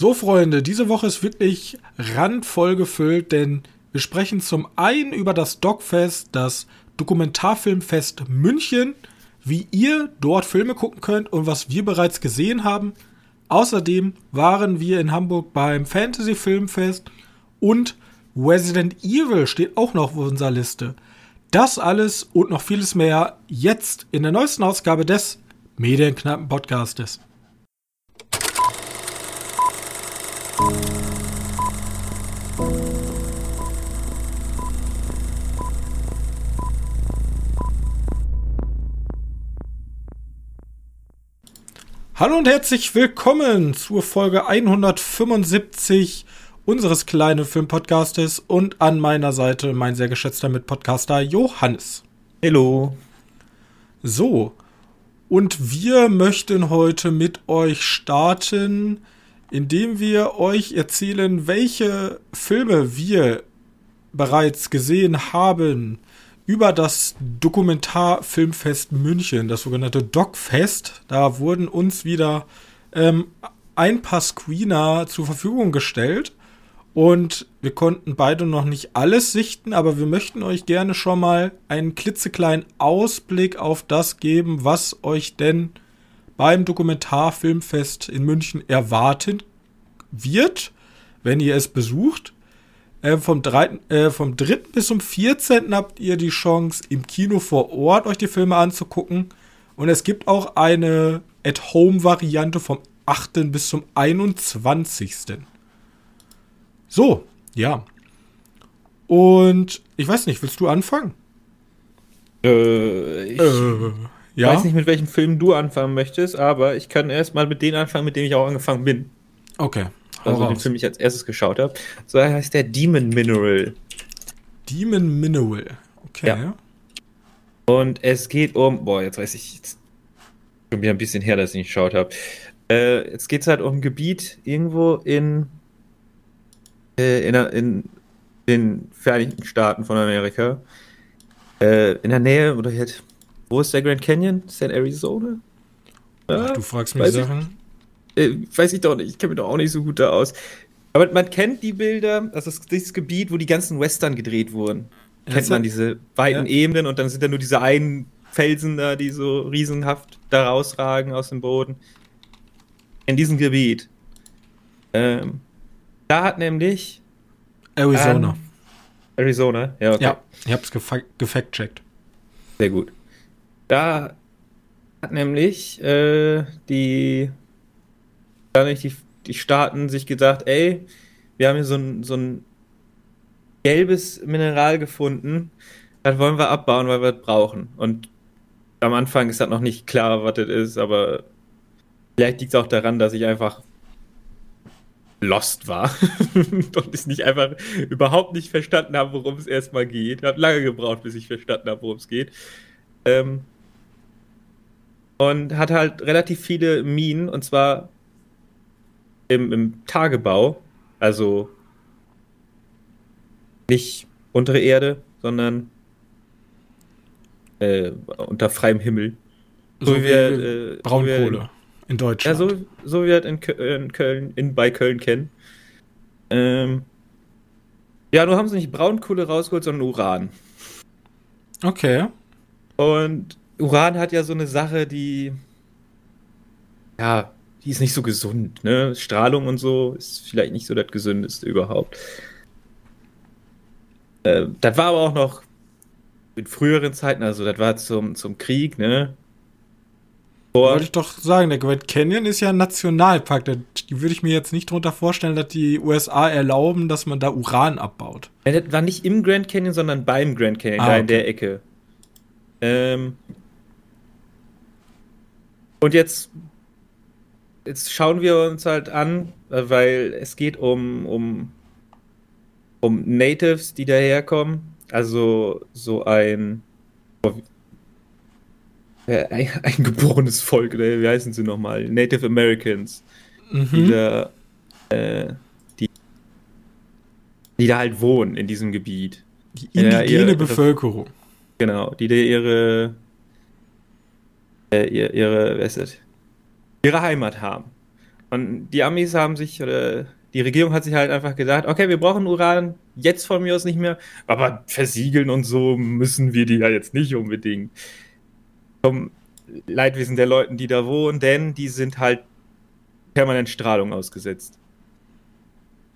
So, Freunde, diese Woche ist wirklich randvoll gefüllt, denn wir sprechen zum einen über das Dogfest, das Dokumentarfilmfest München, wie ihr dort Filme gucken könnt und was wir bereits gesehen haben. Außerdem waren wir in Hamburg beim Fantasy Filmfest und Resident Evil steht auch noch auf unserer Liste. Das alles und noch vieles mehr jetzt in der neuesten Ausgabe des Medienknappen Podcastes. Hallo und herzlich willkommen zur Folge 175 unseres kleinen Filmpodcastes und an meiner Seite mein sehr geschätzter Mitpodcaster Johannes. Hallo. So, und wir möchten heute mit euch starten, indem wir euch erzählen, welche Filme wir bereits gesehen haben über das Dokumentarfilmfest München, das sogenannte Docfest. Da wurden uns wieder ähm, ein paar Screener zur Verfügung gestellt. Und wir konnten beide noch nicht alles sichten, aber wir möchten euch gerne schon mal einen klitzekleinen Ausblick auf das geben, was euch denn beim Dokumentarfilmfest in München erwarten wird, wenn ihr es besucht. Äh, vom, 3, äh, vom 3. bis zum 14. habt ihr die Chance, im Kino vor Ort euch die Filme anzugucken. Und es gibt auch eine At-Home-Variante vom 8. bis zum 21. So, ja. Und ich weiß nicht, willst du anfangen? Äh, ich äh, ja? weiß nicht, mit welchem Film du anfangen möchtest, aber ich kann erst mal mit denen anfangen, mit dem ich auch angefangen bin. Okay also raus. den Film ich als erstes geschaut habe. So heißt der Demon Mineral. Demon Mineral. Okay. Ja. Und es geht um, boah, jetzt weiß ich, jetzt schon wieder ein bisschen her, dass ich nicht geschaut habe. Äh, jetzt geht es halt um ein Gebiet irgendwo in, äh, in, in, den Vereinigten Staaten von Amerika. Äh, in der Nähe, oder halt, wo ist der Grand Canyon? Ist der in Arizona? Ach, du fragst mich Sachen. Äh, weiß ich doch nicht, ich kenne mich doch auch nicht so gut da aus. Aber man kennt die Bilder, das ist dieses Gebiet, wo die ganzen Western gedreht wurden. Ja, kennt man diese weiten ja. Ebenen und dann sind da nur diese einen Felsen da, die so riesenhaft da rausragen aus dem Boden. In diesem Gebiet. Ähm, da hat nämlich. Arizona. Ähm, Arizona, ja, okay. Ja, ich hab's gefact-checkt. Sehr gut. Da hat nämlich äh, die gar nicht die, die Staaten sich gedacht, ey, wir haben hier so ein, so ein gelbes Mineral gefunden, das wollen wir abbauen, weil wir es brauchen. Und am Anfang ist das noch nicht klar, was das ist, aber vielleicht liegt es auch daran, dass ich einfach lost war und es nicht einfach überhaupt nicht verstanden habe, worum es erstmal geht. Ich habe lange gebraucht, bis ich verstanden habe, worum es geht. Ähm, und hat halt relativ viele Minen und zwar im, im Tagebau, also nicht untere Erde, sondern äh, unter freiem Himmel. So, so wie wir, äh, Braunkohle so wir in, Deutschland. Ja, so, so wie wir in, in Köln, in, bei Köln kennen. Ähm, ja, nur haben sie nicht Braunkohle rausgeholt, sondern Uran. Okay. Und Uran hat ja so eine Sache, die ja die ist nicht so gesund, ne? Strahlung und so ist vielleicht nicht so das Gesündeste überhaupt. Äh, das war aber auch noch in früheren Zeiten, also das war zum, zum Krieg, ne? Vor Wollte ich doch sagen, der Grand Canyon ist ja ein Nationalpark. Da würde ich mir jetzt nicht drunter vorstellen, dass die USA erlauben, dass man da Uran abbaut. Ja, das war nicht im Grand Canyon, sondern beim Grand Canyon, ah, da okay. in der Ecke. Ähm, und jetzt jetzt schauen wir uns halt an, äh, weil es geht um, um, um Natives, die daherkommen. Also so ein, äh, ein, ein, geborenes Volk, oder wie heißen sie nochmal? Native Americans. Mhm. Die, da, äh, die, die da halt wohnen in diesem Gebiet. Die indigene ihre, Bevölkerung. Genau, die da ihre, äh, ihre, ihre, ist ihre Heimat haben. Und die Amis haben sich, oder die Regierung hat sich halt einfach gedacht, okay, wir brauchen Uran jetzt von mir aus nicht mehr, aber versiegeln und so müssen wir die ja jetzt nicht unbedingt. Vom Leidwesen der Leuten, die da wohnen, denn die sind halt permanent Strahlung ausgesetzt.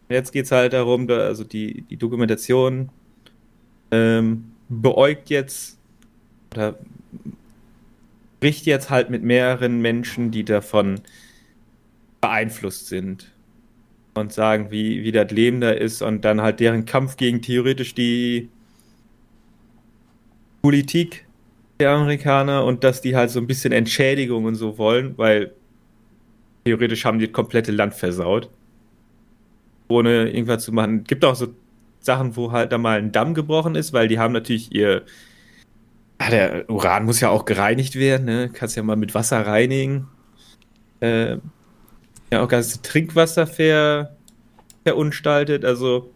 Jetzt geht es halt darum, da, also die, die Dokumentation ähm, beäugt jetzt oder spricht jetzt halt mit mehreren Menschen, die davon beeinflusst sind und sagen, wie, wie das Leben da ist und dann halt deren Kampf gegen theoretisch die Politik der Amerikaner und dass die halt so ein bisschen Entschädigung und so wollen, weil theoretisch haben die das komplette Land versaut. Ohne irgendwas zu machen. Gibt auch so Sachen, wo halt da mal ein Damm gebrochen ist, weil die haben natürlich ihr. Ja, der Uran muss ja auch gereinigt werden, ne? Kannst ja mal mit Wasser reinigen. Äh, ja, auch das Trinkwasser ver, verunstaltet, also.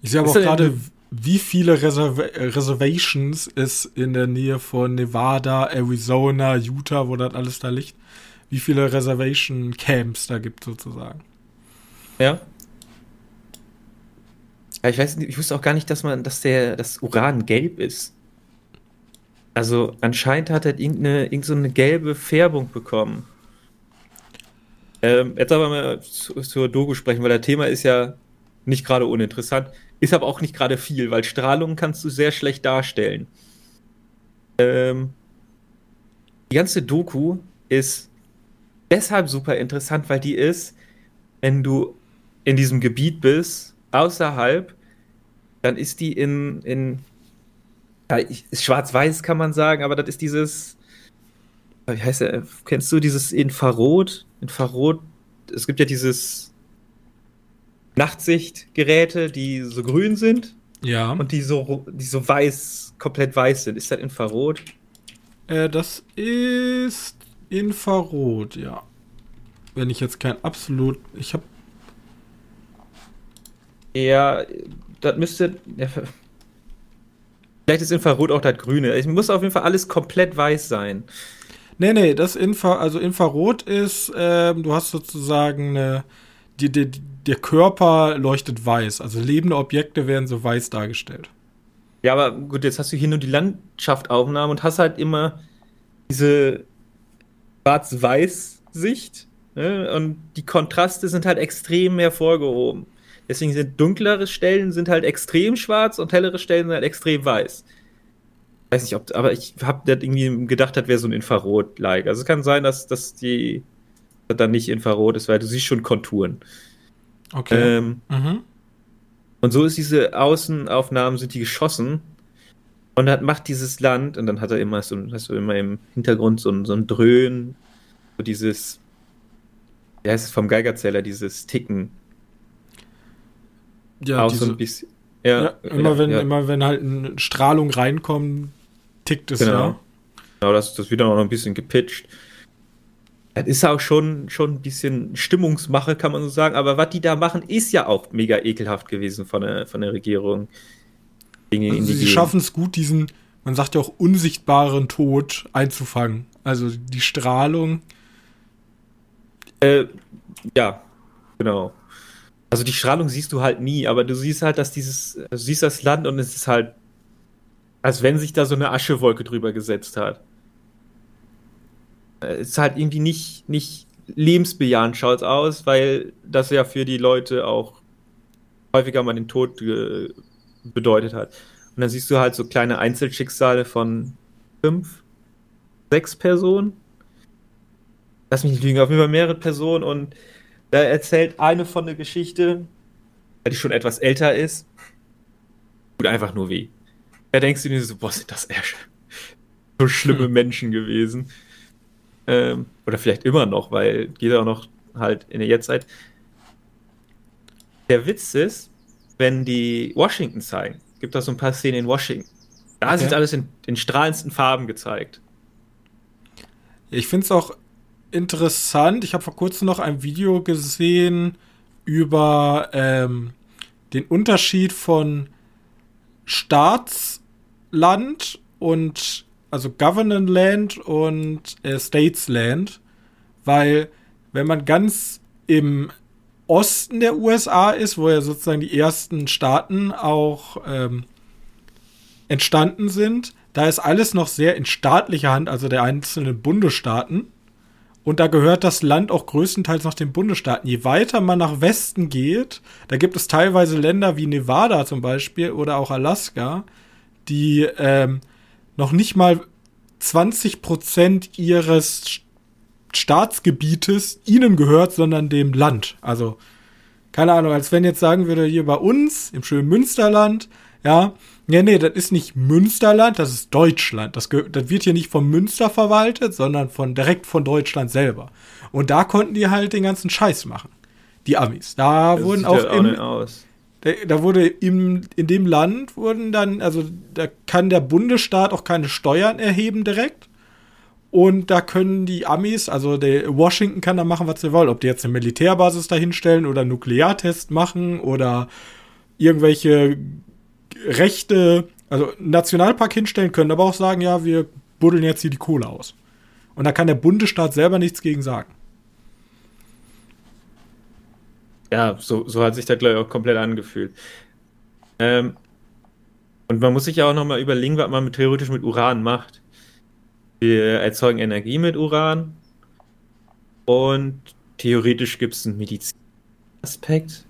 Ich sehe aber auch gerade, wie viele Reserv Reservations es in der Nähe von Nevada, Arizona, Utah, wo das alles da liegt, wie viele Reservation Camps da gibt sozusagen. Ja. ja ich weiß nicht, ich wusste auch gar nicht, dass man, dass der, das Uran gelb ist. Also anscheinend hat er irgendeine, irgendeine gelbe Färbung bekommen. Ähm, jetzt aber mal zu, zur Doku sprechen, weil das Thema ist ja nicht gerade uninteressant, ist aber auch nicht gerade viel, weil Strahlung kannst du sehr schlecht darstellen. Ähm, die ganze Doku ist deshalb super interessant, weil die ist, wenn du in diesem Gebiet bist, außerhalb, dann ist die in, in ja, schwarz-weiß kann man sagen, aber das ist dieses, wie heißt der, kennst du dieses Infrarot? Infrarot, es gibt ja dieses Nachtsichtgeräte, die so grün sind. Ja. Und die so, die so weiß, komplett weiß sind. Ist das Infrarot? Äh, das ist Infrarot, ja. Wenn ich jetzt kein absolut. Ich habe. Ja, das müsste. Ja, vielleicht ist Infrarot auch das Grüne. Es muss auf jeden Fall alles komplett weiß sein. Nee, nee, das Infra, also Infrarot ist, ähm, du hast sozusagen eine, die, die, der Körper leuchtet weiß. Also lebende Objekte werden so weiß dargestellt. Ja, aber gut, jetzt hast du hier nur die Landschaftsaufnahme und hast halt immer diese Schwarz-Weiß-Sicht. Ne? Und die Kontraste sind halt extrem hervorgehoben. Deswegen sind dunklere Stellen sind halt extrem schwarz und hellere Stellen sind halt extrem weiß weiß nicht, ob, aber ich habe das irgendwie gedacht, das wäre so ein Infrarot-like. Also es kann sein, dass, dass die dass dann nicht Infrarot ist, weil du siehst schon Konturen. Okay. Ähm, mhm. Und so ist diese Außenaufnahmen, sind die geschossen. Und dann macht dieses Land, und dann hat er immer so, hast du immer im Hintergrund so ein, so ein Dröhnen, so dieses, wie heißt es vom Geigerzähler, dieses Ticken. Ja, auch diese, so ein bisschen. Ja, ja immer, wenn, ja. immer wenn halt eine Strahlung reinkommt, tickt es genau. ja. Genau, das, das auch noch ein bisschen gepitcht. Das ist auch schon, schon ein bisschen Stimmungsmache, kann man so sagen. Aber was die da machen, ist ja auch mega ekelhaft gewesen von der, von der Regierung. Also sie schaffen es gut, diesen, man sagt ja auch, unsichtbaren Tod einzufangen. Also die Strahlung. Äh, ja, genau. Also die Strahlung siehst du halt nie, aber du siehst halt, dass dieses, du siehst das Land und es ist halt als wenn sich da so eine Aschewolke drüber gesetzt hat. Es ist halt irgendwie nicht, nicht lebensbejahend schaut aus, weil das ja für die Leute auch häufiger mal den Tod bedeutet hat. Und dann siehst du halt so kleine Einzelschicksale von fünf, sechs Personen. Lass mich nicht lügen, auf jeden Fall mehrere Personen und da erzählt eine von der Geschichte, die schon etwas älter ist, tut einfach nur weh. Da denkst du dir so, boah, sind das eher so schlimme hm. Menschen gewesen. Ähm, oder vielleicht immer noch, weil geht auch noch halt in der Jetztzeit. Der Witz ist, wenn die Washington zeigen, gibt es so ein paar Szenen in Washington. Da okay. ist alles in, in strahlendsten Farben gezeigt. Ich finde es auch interessant. Ich habe vor kurzem noch ein Video gesehen über ähm, den Unterschied von Staats- Land und also Government Land und äh, States Land, weil wenn man ganz im Osten der USA ist, wo ja sozusagen die ersten Staaten auch ähm, entstanden sind, da ist alles noch sehr in staatlicher Hand, also der einzelnen Bundesstaaten. Und da gehört das Land auch größtenteils noch den Bundesstaaten. Je weiter man nach Westen geht, da gibt es teilweise Länder wie Nevada zum Beispiel oder auch Alaska, die ähm, noch nicht mal 20 Prozent ihres Staatsgebietes ihnen gehört, sondern dem Land. Also, keine Ahnung, als wenn jetzt sagen würde, hier bei uns im schönen Münsterland, ja, ja, nee, das ist nicht Münsterland, das ist Deutschland. Das, das wird hier nicht von Münster verwaltet, sondern von direkt von Deutschland selber. Und da konnten die halt den ganzen Scheiß machen. Die Amis. Da das wurden auch, halt im, auch da, da, wurde im, in dem Land wurden dann, also da kann der Bundesstaat auch keine Steuern erheben direkt. Und da können die Amis, also der Washington kann da machen, was sie wollen. Ob die jetzt eine Militärbasis dahinstellen oder einen Nukleartest machen oder irgendwelche Rechte, also Nationalpark hinstellen können, aber auch sagen, ja, wir buddeln jetzt hier die Kohle aus. Und da kann der Bundesstaat selber nichts gegen sagen. Ja, so, so hat sich das, glaube ich, auch komplett angefühlt. Ähm, und man muss sich ja auch nochmal überlegen, was man mit, theoretisch mit Uran macht. Wir erzeugen Energie mit Uran und theoretisch gibt es einen Medizinaspekt.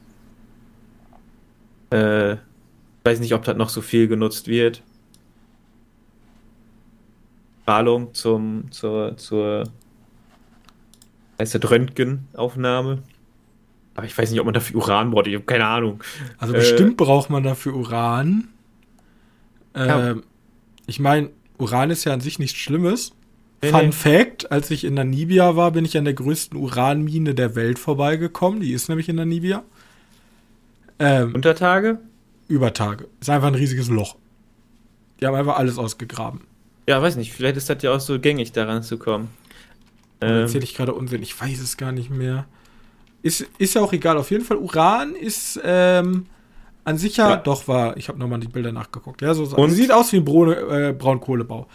Äh, weiß nicht, ob das noch so viel genutzt wird. Strahlung zum, zur, zur heißt das Röntgenaufnahme. Aber ich weiß nicht, ob man dafür Uran braucht. Ich habe keine Ahnung. Also bestimmt äh, braucht man dafür Uran. Äh, ja. Ähm, ich meine, Uran ist ja an sich nichts Schlimmes. Nee, Fun nee. Fact: Als ich in Namibia war, bin ich an der größten Uranmine der Welt vorbeigekommen. Die ist nämlich in Namibia. Ähm, Untertage? Über Tage. Ist einfach ein riesiges Loch. Die haben einfach alles ausgegraben. Ja, weiß nicht. Vielleicht ist das ja auch so gängig, daran zu kommen. Ähm, erzähle ich gerade Unsinn. Ich weiß es gar nicht mehr. Ist, ist ja auch egal. Auf jeden Fall, Uran ist ähm, an sich ja, ja. doch war. Ich habe nochmal die Bilder nachgeguckt. Ja, so, und? sieht aus wie ein Braun, äh, Braunkohlebau.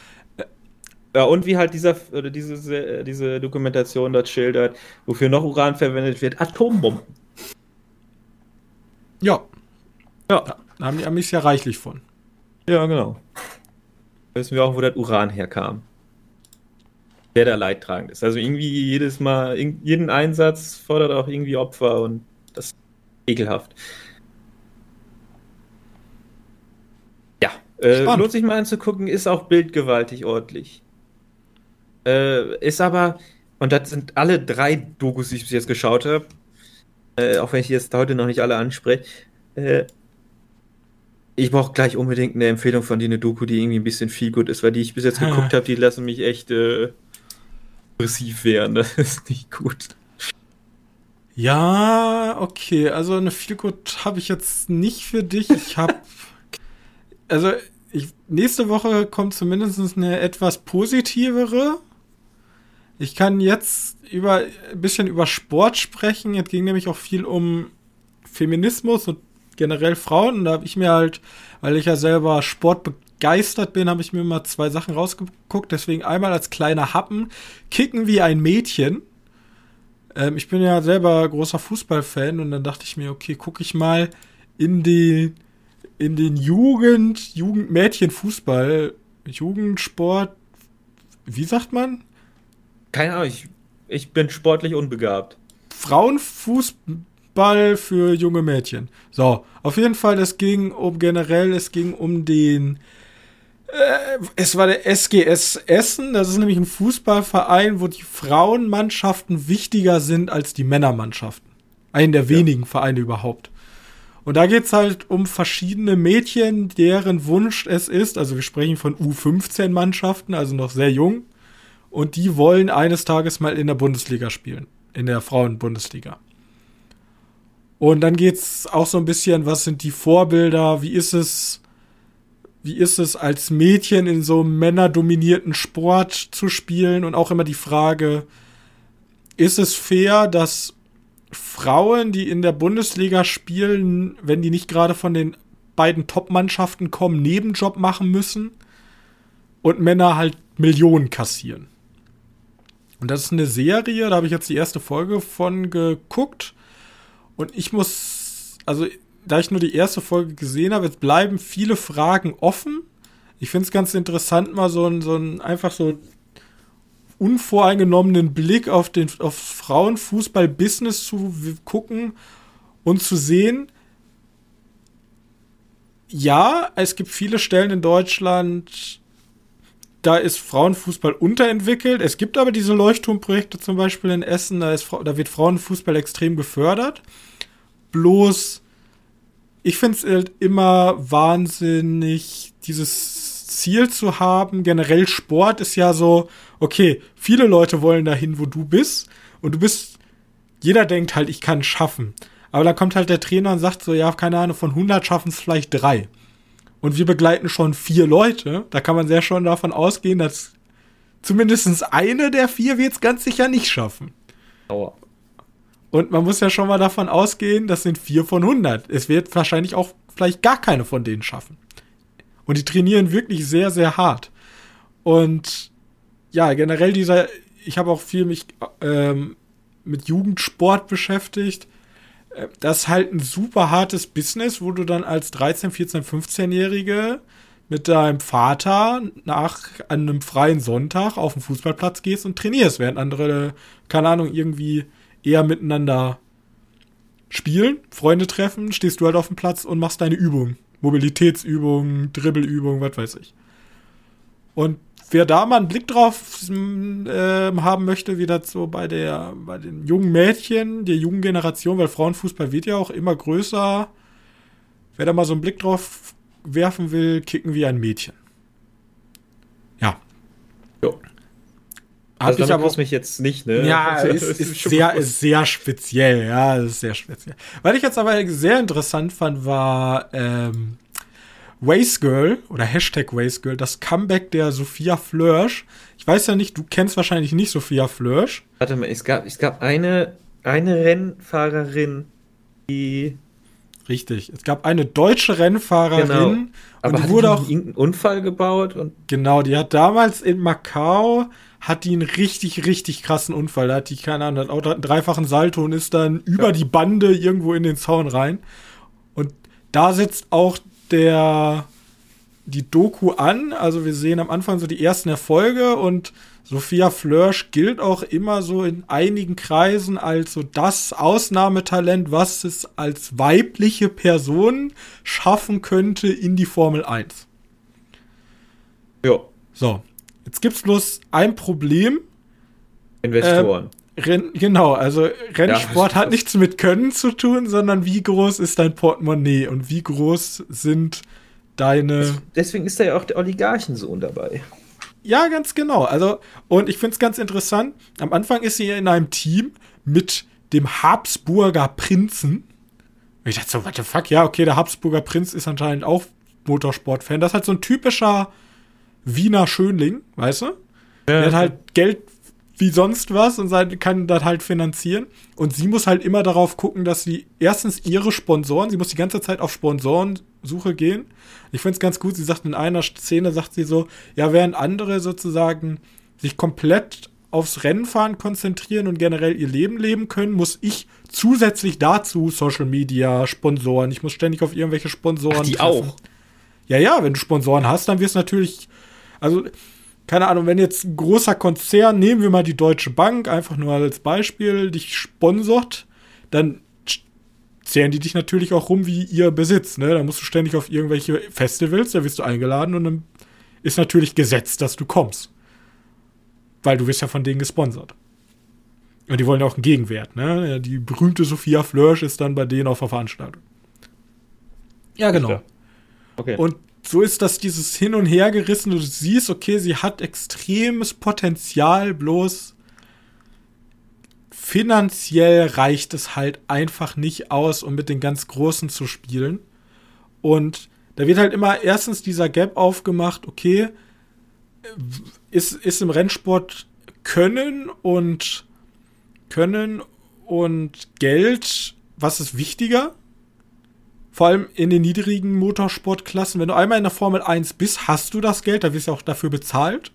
Ja, und wie halt dieser, oder diese, diese Dokumentation dort schildert, wofür noch Uran verwendet wird, Atombomben. Ja. Ja. Da haben die Amis ja reichlich von. Ja, genau. Wissen wir auch, wo das Uran herkam. Wer da leidtragend ist. Also irgendwie jedes Mal, jeden Einsatz fordert auch irgendwie Opfer und das ist ekelhaft. Ja, äh, lohnt sich mal anzugucken, ist auch bildgewaltig ordentlich. Äh, ist aber, und das sind alle drei Dokus, die ich bis jetzt geschaut habe, äh, auch wenn ich jetzt heute noch nicht alle anspreche, äh, ich brauche gleich unbedingt eine Empfehlung von dir, eine Doku, die irgendwie ein bisschen viel gut ist, weil die ich bis jetzt geguckt habe, die lassen mich echt äh, aggressiv werden. Das ist nicht gut. Ja, okay. Also eine Feelgood habe ich jetzt nicht für dich. Ich habe also ich, nächste Woche kommt zumindest eine etwas positivere. Ich kann jetzt über ein bisschen über Sport sprechen. Jetzt ging nämlich auch viel um Feminismus und generell Frauen. Und da habe ich mir halt, weil ich ja selber sportbegeistert bin, habe ich mir mal zwei Sachen rausgeguckt. Deswegen einmal als kleiner Happen, Kicken wie ein Mädchen. Ähm, ich bin ja selber großer Fußballfan und dann dachte ich mir, okay, gucke ich mal in die in den Jugend, Jugendmädchenfußball, Jugendsport, wie sagt man? Keine Ahnung, ich, ich bin sportlich unbegabt. Frauenfußball Ball für junge Mädchen. So, auf jeden Fall, es ging um generell, es ging um den. Äh, es war der SGS Essen, das ist nämlich ein Fußballverein, wo die Frauenmannschaften wichtiger sind als die Männermannschaften. Einen der wenigen ja. Vereine überhaupt. Und da geht es halt um verschiedene Mädchen, deren Wunsch es ist, also wir sprechen von U15-Mannschaften, also noch sehr jung, und die wollen eines Tages mal in der Bundesliga spielen, in der Frauenbundesliga. Und dann geht's auch so ein bisschen, was sind die Vorbilder, wie ist es, wie ist es als Mädchen in so einem männerdominierten Sport zu spielen und auch immer die Frage, ist es fair, dass Frauen, die in der Bundesliga spielen, wenn die nicht gerade von den beiden Top-Mannschaften kommen, Nebenjob machen müssen und Männer halt Millionen kassieren? Und das ist eine Serie, da habe ich jetzt die erste Folge von geguckt. Und ich muss, also da ich nur die erste Folge gesehen habe, jetzt bleiben viele Fragen offen. Ich finde es ganz interessant, mal so ein, so ein einfach so unvoreingenommenen Blick auf den auf Frauenfußball-Business zu gucken und zu sehen, ja, es gibt viele Stellen in Deutschland, da ist Frauenfußball unterentwickelt. Es gibt aber diese Leuchtturmprojekte zum Beispiel in Essen, da, ist, da wird Frauenfußball extrem gefördert. Bloß, ich finde es halt immer wahnsinnig, dieses Ziel zu haben. Generell Sport ist ja so, okay, viele Leute wollen dahin, wo du bist. Und du bist, jeder denkt halt, ich kann es schaffen. Aber dann kommt halt der Trainer und sagt so, ja, keine Ahnung, von 100 schaffen es vielleicht drei und wir begleiten schon vier Leute, da kann man sehr schon davon ausgehen, dass zumindest eine der vier wird es ganz sicher nicht schaffen. Aua. Und man muss ja schon mal davon ausgehen, das sind vier von 100. Es wird wahrscheinlich auch vielleicht gar keine von denen schaffen. Und die trainieren wirklich sehr, sehr hart. Und ja, generell dieser, ich habe auch viel mich ähm, mit Jugendsport beschäftigt das ist halt ein super hartes Business, wo du dann als 13, 14, 15-Jährige mit deinem Vater nach einem freien Sonntag auf den Fußballplatz gehst und trainierst, während andere, keine Ahnung, irgendwie eher miteinander spielen, Freunde treffen, stehst du halt auf dem Platz und machst deine Übung. Mobilitätsübungen, Dribbelübungen, was weiß ich. Und wer da mal einen Blick drauf äh, haben möchte, wie das so bei der, bei den jungen Mädchen, der jungen Generation, weil Frauenfußball wird ja auch immer größer. Wer da mal so einen Blick drauf werfen will, kicken wie ein Mädchen. Ja. Jo. Hab also ich aber mich jetzt nicht, ne? Ja, ist, ist, ist sehr, ist sehr speziell, ja, ist sehr speziell. Was ich jetzt aber sehr interessant fand, war ähm, Waste Girl oder Hashtag Waste Girl, das Comeback der Sophia Flörsch. Ich weiß ja nicht, du kennst wahrscheinlich nicht Sophia Flörsch. Warte mal, es gab, es gab eine, eine Rennfahrerin, die. Richtig, es gab eine deutsche Rennfahrerin. Genau. Aber und die wurde auch irgendeinen Unfall gebaut und. Genau, die hat damals in Macau hat die einen richtig, richtig krassen Unfall. Da hat die, keine Ahnung, hat einen dreifachen Salto und ist dann über ja. die Bande irgendwo in den Zaun rein. Und da sitzt auch der die Doku an. Also wir sehen am Anfang so die ersten Erfolge und Sophia Flörsch gilt auch immer so in einigen Kreisen als so das Ausnahmetalent, was es als weibliche Person schaffen könnte in die Formel 1. Ja. So, jetzt gibt's bloß ein Problem. Investoren. Ähm, Renn, genau, also Rennsport ja, hat nichts mit Können zu tun, sondern wie groß ist dein Portemonnaie und wie groß sind deine. Deswegen ist da ja auch der Oligarchensohn dabei. Ja, ganz genau. Also, und ich finde es ganz interessant. Am Anfang ist sie in einem Team mit dem Habsburger Prinzen. Und ich dachte so, what the fuck? Ja, okay, der Habsburger Prinz ist anscheinend auch Motorsportfan. Das ist halt so ein typischer Wiener Schönling, weißt du? Ja. Der hat halt Geld wie sonst was und kann das halt finanzieren. Und sie muss halt immer darauf gucken, dass sie erstens ihre Sponsoren, sie muss die ganze Zeit auf Sponsorensuche gehen. Ich finde es ganz gut, sie sagt in einer Szene, sagt sie so, ja, während andere sozusagen sich komplett aufs Rennfahren konzentrieren und generell ihr Leben leben können, muss ich zusätzlich dazu Social Media, Sponsoren, ich muss ständig auf irgendwelche Sponsoren. Ach, die treffen. auch. Ja, ja, wenn du Sponsoren hast, dann wirst du natürlich, also keine Ahnung, wenn jetzt ein großer Konzern, nehmen wir mal die Deutsche Bank, einfach nur als Beispiel, dich sponsort, dann zählen die dich natürlich auch rum wie ihr Besitz, ne? Da musst du ständig auf irgendwelche Festivals, da wirst du eingeladen und dann ist natürlich gesetzt, dass du kommst. Weil du wirst ja von denen gesponsert. Und die wollen ja auch einen Gegenwert, ne? Die berühmte Sophia Flörsch ist dann bei denen auf der Veranstaltung. Ja, genau. Okay. Und so ist das dieses Hin- und Hergerissen. Du siehst, okay, sie hat extremes Potenzial, bloß finanziell reicht es halt einfach nicht aus, um mit den ganz Großen zu spielen. Und da wird halt immer erstens dieser Gap aufgemacht, okay, ist, ist im Rennsport Können und Können und Geld, was ist wichtiger? Vor allem in den niedrigen Motorsportklassen, wenn du einmal in der Formel 1 bist, hast du das Geld, da wirst du auch dafür bezahlt.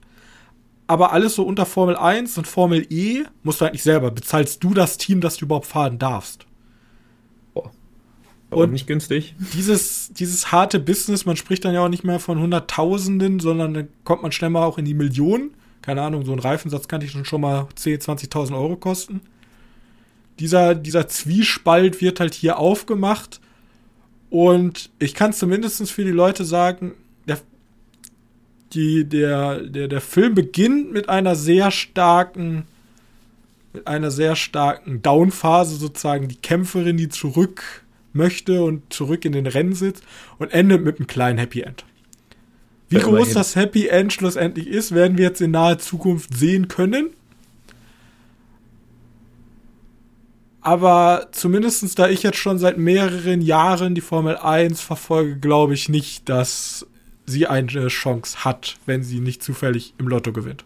aber alles so unter Formel 1 und Formel E musst du eigentlich selber. Bezahlst du das Team, dass du überhaupt fahren darfst. Aber und nicht günstig. Dieses, dieses harte Business, man spricht dann ja auch nicht mehr von Hunderttausenden, sondern dann kommt man schnell mal auch in die Millionen. Keine Ahnung, so ein Reifensatz kann dich schon mal 10.000, 20.000 Euro kosten. Dieser, dieser Zwiespalt wird halt hier aufgemacht. Und ich kann zumindest für die Leute sagen, der, die, der, der, der Film beginnt mit einer sehr starken, mit einer sehr starken Downphase sozusagen. Die Kämpferin, die zurück möchte und zurück in den Rennen sitzt und endet mit einem kleinen Happy End. Wie ja, groß das Happy End schlussendlich ist, werden wir jetzt in naher Zukunft sehen können. Aber zumindest da ich jetzt schon seit mehreren Jahren die Formel 1 verfolge, glaube ich nicht, dass sie eine Chance hat, wenn sie nicht zufällig im Lotto gewinnt.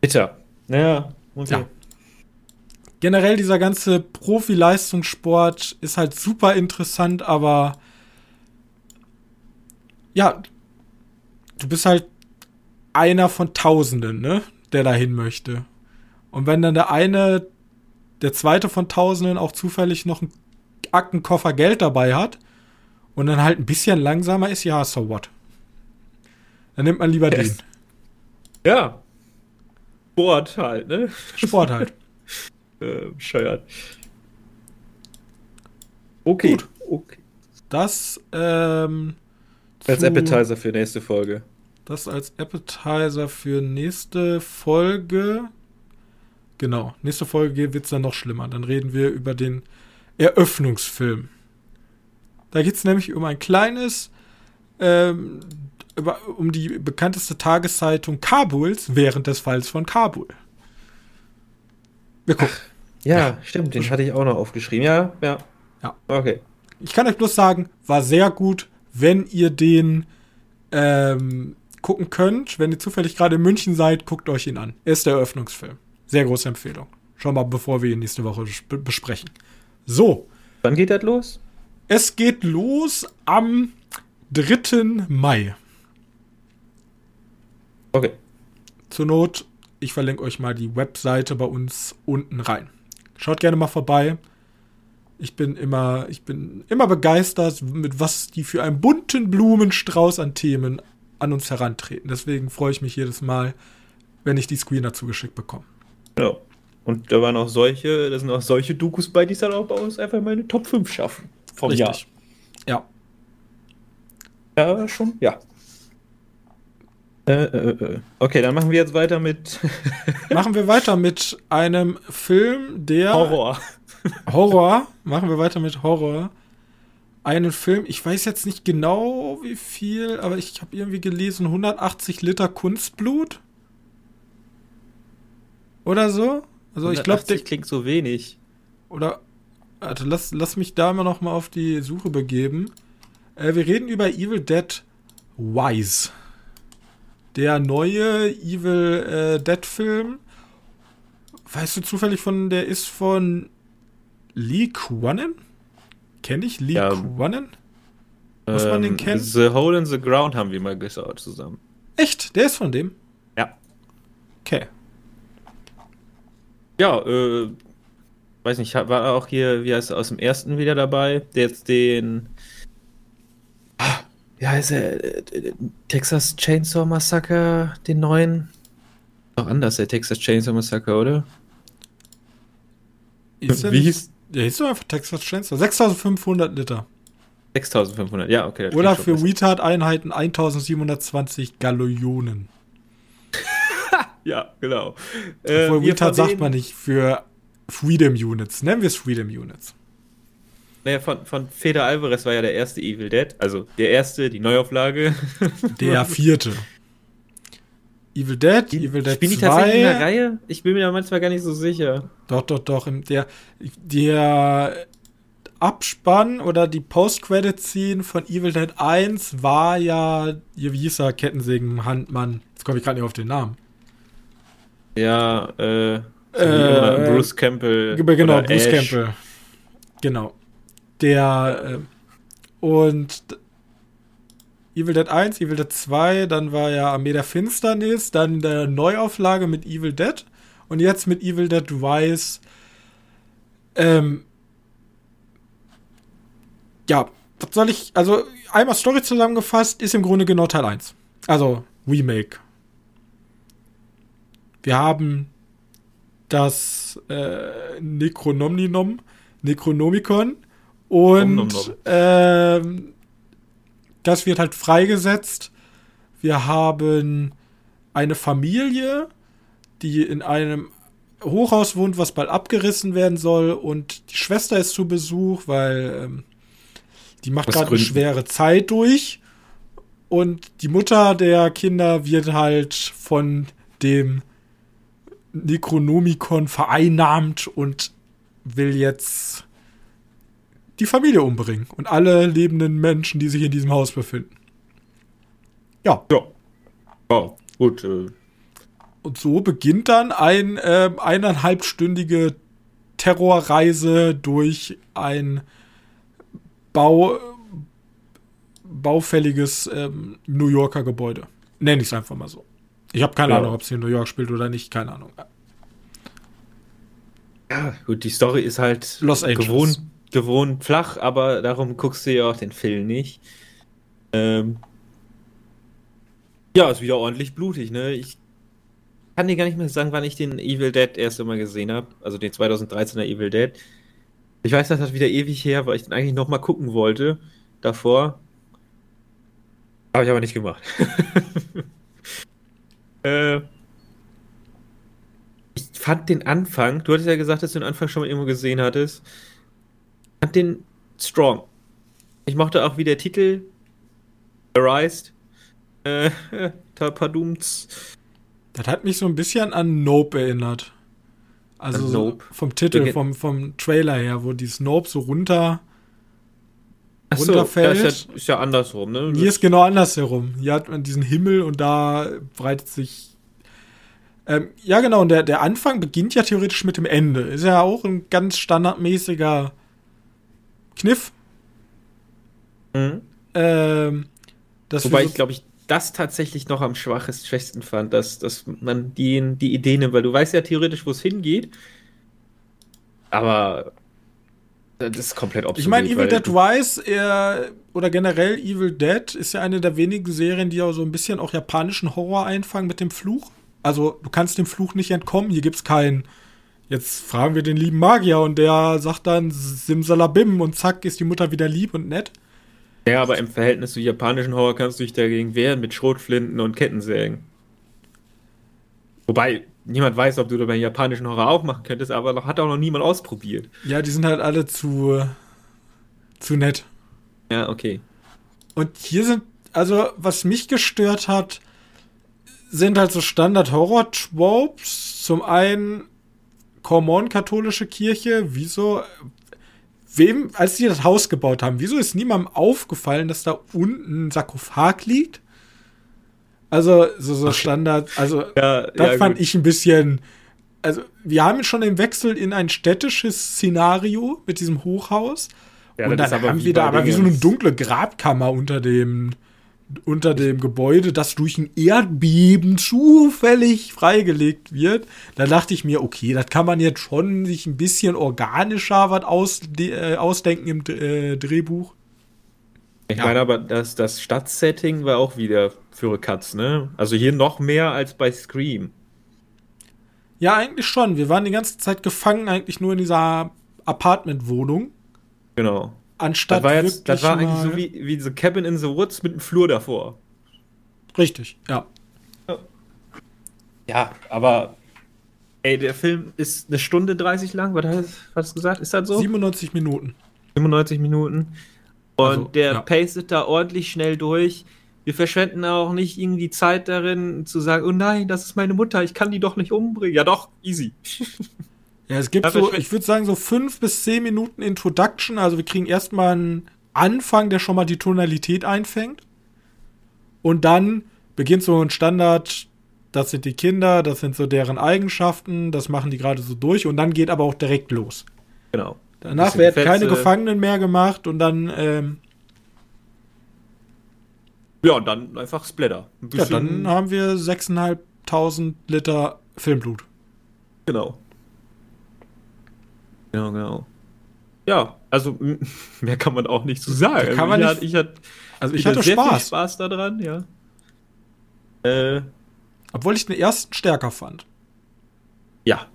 Bitter. Naja, okay. Ja generell dieser ganze Profi-Leistungssport ist halt super interessant, aber ja, du bist halt einer von Tausenden, ne, der dahin möchte. Und wenn dann der eine, der zweite von Tausenden auch zufällig noch einen Aktenkoffer Geld dabei hat und dann halt ein bisschen langsamer ist, ja, so what? Dann nimmt man lieber yes. den. Ja. Sport halt, ne? Sport halt. äh, bescheuert. Okay. Gut. okay. Das ähm, als Appetizer für nächste Folge. Das als Appetizer für nächste Folge. Genau, nächste Folge wird es dann noch schlimmer. Dann reden wir über den Eröffnungsfilm. Da geht es nämlich um ein kleines, ähm, über, um die bekannteste Tageszeitung Kabuls während des Falls von Kabul. Wir gucken. Ja, ja, stimmt, den hatte ich auch noch aufgeschrieben. Ja, ja. Ja. Okay. Ich kann euch bloß sagen, war sehr gut, wenn ihr den ähm, gucken könnt. Wenn ihr zufällig gerade in München seid, guckt euch ihn an. Er ist der Eröffnungsfilm. Sehr große Empfehlung. Schon mal, bevor wir ihn nächste Woche besprechen. So. Wann geht das los? Es geht los am 3. Mai. Okay. Zur Not ich verlinke euch mal die Webseite bei uns unten rein. Schaut gerne mal vorbei. Ich bin immer, ich bin immer begeistert, mit was die für einen bunten Blumenstrauß an Themen an uns herantreten. Deswegen freue ich mich jedes Mal, wenn ich die Screener zugeschickt bekomme. Ja. Und da waren auch solche, da sind auch solche Dokus bei, die es dann auch bei uns einfach meine Top 5 schaffen. Vom Richtig. Jahr. Ja. Ja, schon, ja. Äh, äh, äh. Okay, dann machen wir jetzt weiter mit. machen wir weiter mit einem Film, der. Horror. Horror. Machen wir weiter mit Horror. Einen Film, ich weiß jetzt nicht genau wie viel, aber ich habe irgendwie gelesen, 180 Liter Kunstblut. Oder so? Also ich glaube, der klingt so wenig. Oder warte, lass, lass mich da mal noch mal auf die Suche begeben. Äh, wir reden über Evil Dead Wise der neue Evil äh, Dead Film, weißt du zufällig von, der ist von Lee Kwannen? Kenn ich Lee ja, Kwannen? Muss ähm, man den ähm, kennen? The Hole in the Ground haben wir mal geschaut zusammen. Echt? Der ist von dem? Ja. Okay. Ja, äh, weiß nicht, war auch hier, wie heißt er, aus dem ersten wieder dabei, der jetzt den wie heißt er? Texas Chainsaw Massacre, den neuen? Doch anders, der Texas Chainsaw Massacre, oder? Ist Wie hieß? Der hieß doch einfach Texas Chainsaw. 6500 Liter. 6500, ja, okay. Oder für Retard-Einheiten 1720 Gallonen. Ja, genau. Obwohl äh, Retard sagt man nicht für Freedom Units. Nennen wir es Freedom Units. Naja, von, von Feder Alvarez war ja der erste Evil Dead. Also der erste, die Neuauflage. Der vierte. Evil Dead, Evil Dead Spielen die tatsächlich in der Reihe? Ich bin mir da manchmal gar nicht so sicher. Doch, doch, doch. Der, der Abspann oder die Post-Credit-Scene von Evil Dead 1 war ja, wie hieß er, Kettensägen-Handmann. Jetzt komme ich gerade nicht auf den Namen. Ja, äh, äh Bruce Campbell. Genau, Bruce Ash. Campbell. Genau. Der äh, und Evil Dead 1, Evil Dead 2, dann war ja Armee der Finsternis, dann der Neuauflage mit Evil Dead und jetzt mit Evil Dead Rise. Ähm, ja, was soll ich, also einmal Story zusammengefasst, ist im Grunde genau Teil 1. Also Remake. Wir haben das äh, Necronomninom, Necronomicon und ähm, das wird halt freigesetzt. Wir haben eine Familie, die in einem Hochhaus wohnt, was bald abgerissen werden soll. Und die Schwester ist zu Besuch, weil ähm, die macht gerade eine schwere Zeit durch. Und die Mutter der Kinder wird halt von dem Necronomicon vereinnahmt und will jetzt die Familie umbringen und alle lebenden Menschen, die sich in diesem Haus befinden. Ja. Ja. Ja, gut. Äh. Und so beginnt dann ein äh, eineinhalbstündige Terrorreise durch ein Bau, baufälliges ähm, New Yorker Gebäude. Nenne ich es einfach mal so. Ich habe keine ja. Ahnung, ob es in New York spielt oder nicht, keine Ahnung. Ja, gut, die Story ist halt Los gewohnt, gewohnt flach, aber darum guckst du ja auch den Film nicht. Ähm ja, ist wieder ordentlich blutig, ne? Ich kann dir gar nicht mehr sagen, wann ich den Evil Dead erst einmal gesehen habe, also den 2013er Evil Dead. Ich weiß, das hat wieder ewig her, weil ich den eigentlich noch mal gucken wollte davor. Habe ich aber nicht gemacht. äh, ich fand den Anfang, du hattest ja gesagt, dass du den Anfang schon mal irgendwo gesehen hattest. Ich fand den strong. Ich mochte auch, wie der Titel Arised. Äh, Tapadums. Das hat mich so ein bisschen an Nope erinnert. Also nope. vom Titel, vom, vom Trailer her, wo die Nope so runter Ach runterfällt. So, ist, ja, ist ja andersrum, ne? Hier ist genau andersherum. Hier hat man diesen Himmel und da breitet sich. Ähm, ja, genau, und der, der Anfang beginnt ja theoretisch mit dem Ende. Ist ja auch ein ganz standardmäßiger Kniff. Mhm. Ähm, Wobei ich, glaube ich, das tatsächlich noch am schwächsten fand, dass, dass man die, die Idee nimmt, weil du weißt ja theoretisch, wo es hingeht. Aber das ist komplett obsolet. Ich meine, Evil Dead Rise er, oder generell Evil Dead ist ja eine der wenigen Serien, die auch so ein bisschen auch japanischen Horror einfangen mit dem Fluch. Also du kannst dem Fluch nicht entkommen. Hier gibt es keinen. Jetzt fragen wir den lieben Magier und der sagt dann Simsalabim und zack ist die Mutter wieder lieb und nett. Ja, aber im Verhältnis zu japanischen Horror kannst du dich dagegen wehren mit Schrotflinten und Kettensägen. Wobei, niemand weiß, ob du da bei japanischen Horror auch machen könntest, aber hat auch noch niemand ausprobiert. Ja, die sind halt alle zu, zu nett. Ja, okay. Und hier sind, also, was mich gestört hat, sind halt so Standard-Horror-Tropes. Zum einen Kormon-katholische Kirche. Wieso, wem, als die das Haus gebaut haben, wieso ist niemandem aufgefallen, dass da unten ein Sarkophag liegt? Also, so, so Standard, also, ja, das ja, fand gut. ich ein bisschen, also, wir haben schon den Wechsel in ein städtisches Szenario mit diesem Hochhaus. Ja, und dann haben wir da aber wie so eine dunkle Grabkammer unter dem, unter dem Gebäude, das durch ein Erdbeben zufällig freigelegt wird. Da dachte ich mir, okay, das kann man jetzt schon sich ein bisschen organischer was aus, äh, ausdenken im äh, Drehbuch. Ich ja. meine aber, das, das Stadtsetting war auch wieder für Cuts, ne? Also hier noch mehr als bei Scream. Ja, eigentlich schon. Wir waren die ganze Zeit gefangen, eigentlich nur in dieser Apartmentwohnung. Genau. Anstatt das war, jetzt, das war eigentlich so wie, wie The Cabin in the Woods mit einem Flur davor. Richtig, ja. Ja, aber ey, der Film ist eine Stunde 30 lang, was hast du gesagt? Ist das so? 97 Minuten. 95 Minuten. Und also, der ja. pacet da ordentlich schnell durch. Wir verschwenden auch nicht irgendwie Zeit darin, zu sagen, oh nein, das ist meine Mutter, ich kann die doch nicht umbringen. Ja doch, easy. Ja, es gibt so, ich würde sagen, so fünf bis zehn Minuten Introduction. Also wir kriegen erstmal einen Anfang, der schon mal die Tonalität einfängt. Und dann beginnt so ein Standard, das sind die Kinder, das sind so deren Eigenschaften, das machen die gerade so durch und dann geht aber auch direkt los. Genau. Danach werden keine Gefangenen mehr gemacht und dann ähm, Ja, und dann einfach Splatter. Ein Ja, dann haben wir 6.500 Liter Filmblut. Genau. Genau, genau. Ja, also mehr kann man auch nicht zu sagen. Kann man Also nicht- ich, hatte, ich, hatte, Also ich hatte sehr viel Spaß, Spaß daran, ja. Äh, obwohl ich den ersten stärker fand. ja.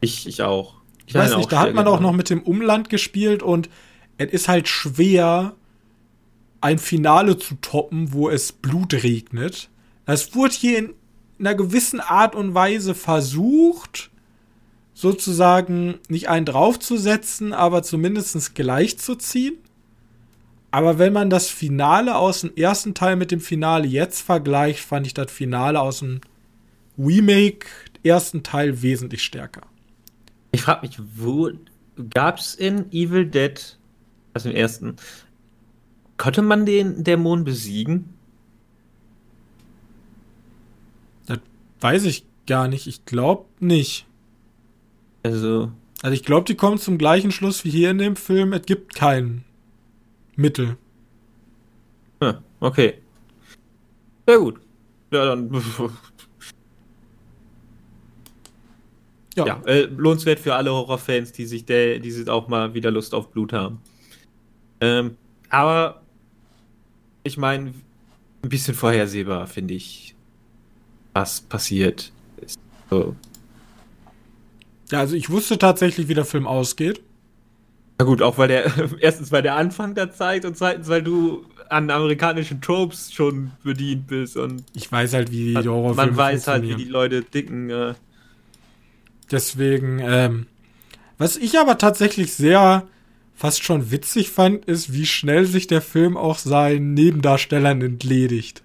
Ich, ich auch. Ich weiß nicht, da hat man auch noch mit dem Umland gespielt und es ist halt schwer, ein Finale zu toppen, wo es Blut regnet. Es wurde hier in einer gewissen Art und Weise versucht, sozusagen nicht einen draufzusetzen, aber zumindest gleichzuziehen. Aber wenn man das Finale aus dem ersten Teil mit dem Finale jetzt vergleicht, fand ich das Finale aus dem Remake ersten Teil wesentlich stärker. Ich frage mich, wo gab's in Evil Dead, also im ersten, konnte man den Dämon besiegen? Das weiß ich gar nicht. Ich glaube nicht. Also, Also ich glaube, die kommen zum gleichen Schluss wie hier in dem Film. Es gibt kein Mittel. hm, okay. Ja, gut. Ja, dann. Ja. Ja, äh, lohnenswert für alle Horrorfans, die sich der, die sich auch mal wieder Lust auf Blut haben. Ähm, aber ich meine, ein bisschen vorhersehbar finde ich, was passiert. Ist so. Ja, also ich wusste tatsächlich, wie der Film ausgeht. Na gut, auch weil der erstens weil der Anfang da zeigt und zweitens weil du an amerikanischen Tropes schon bedient bist und Ich weiß halt, wie die Horrorfilme man weiß halt, wie die. Leute dicken. Äh, Deswegen, ähm, was ich aber tatsächlich sehr fast schon witzig fand, ist, wie schnell sich der Film auch seinen Nebendarstellern entledigt.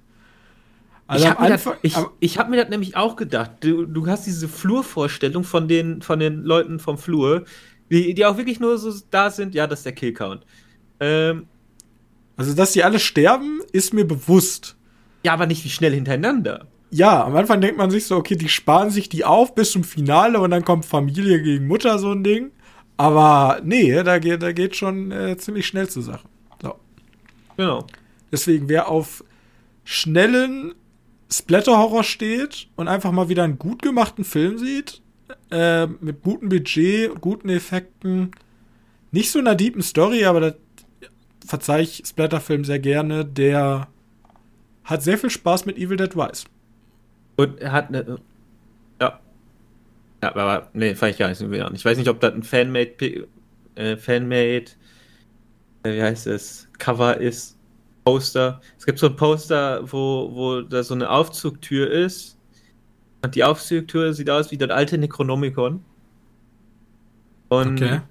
Also ich habe mir, das- ich hab mir das nämlich auch gedacht. Du, du hast diese Flurvorstellung von den, von den Leuten vom Flur, die, die auch wirklich nur so da sind. Ja, das ist der Killcount. Ähm, also dass die alle sterben, ist mir bewusst. ja, aber nicht wie schnell hintereinander. Ja, am Anfang denkt man sich so, okay, die sparen sich die auf bis zum Finale und dann kommt Familie gegen Mutter, so ein Ding. Aber nee, da geht, da geht schon äh, ziemlich schnell zur Sache. So. Genau. Deswegen, wer auf schnellen Splatter-Horror steht und einfach mal wieder einen gut gemachten Film sieht, äh, mit gutem Budget, guten Effekten, nicht so einer deepen Story, aber das verzeih ich Splatter-Film sehr gerne, der hat sehr viel Spaß mit Evil Dead Rise. Und er hat eine. Ja. Ja, aber nee, fand ich gar nicht so wieder an. Ich weiß nicht, ob das ein Fanmade, äh, Fanmade, äh, wie heißt es, Cover ist, Poster. Es gibt so ein Poster, wo, wo da so eine Aufzugtür ist. Und die Aufzugtür sieht aus wie das alte Necronomicon. Und Okay.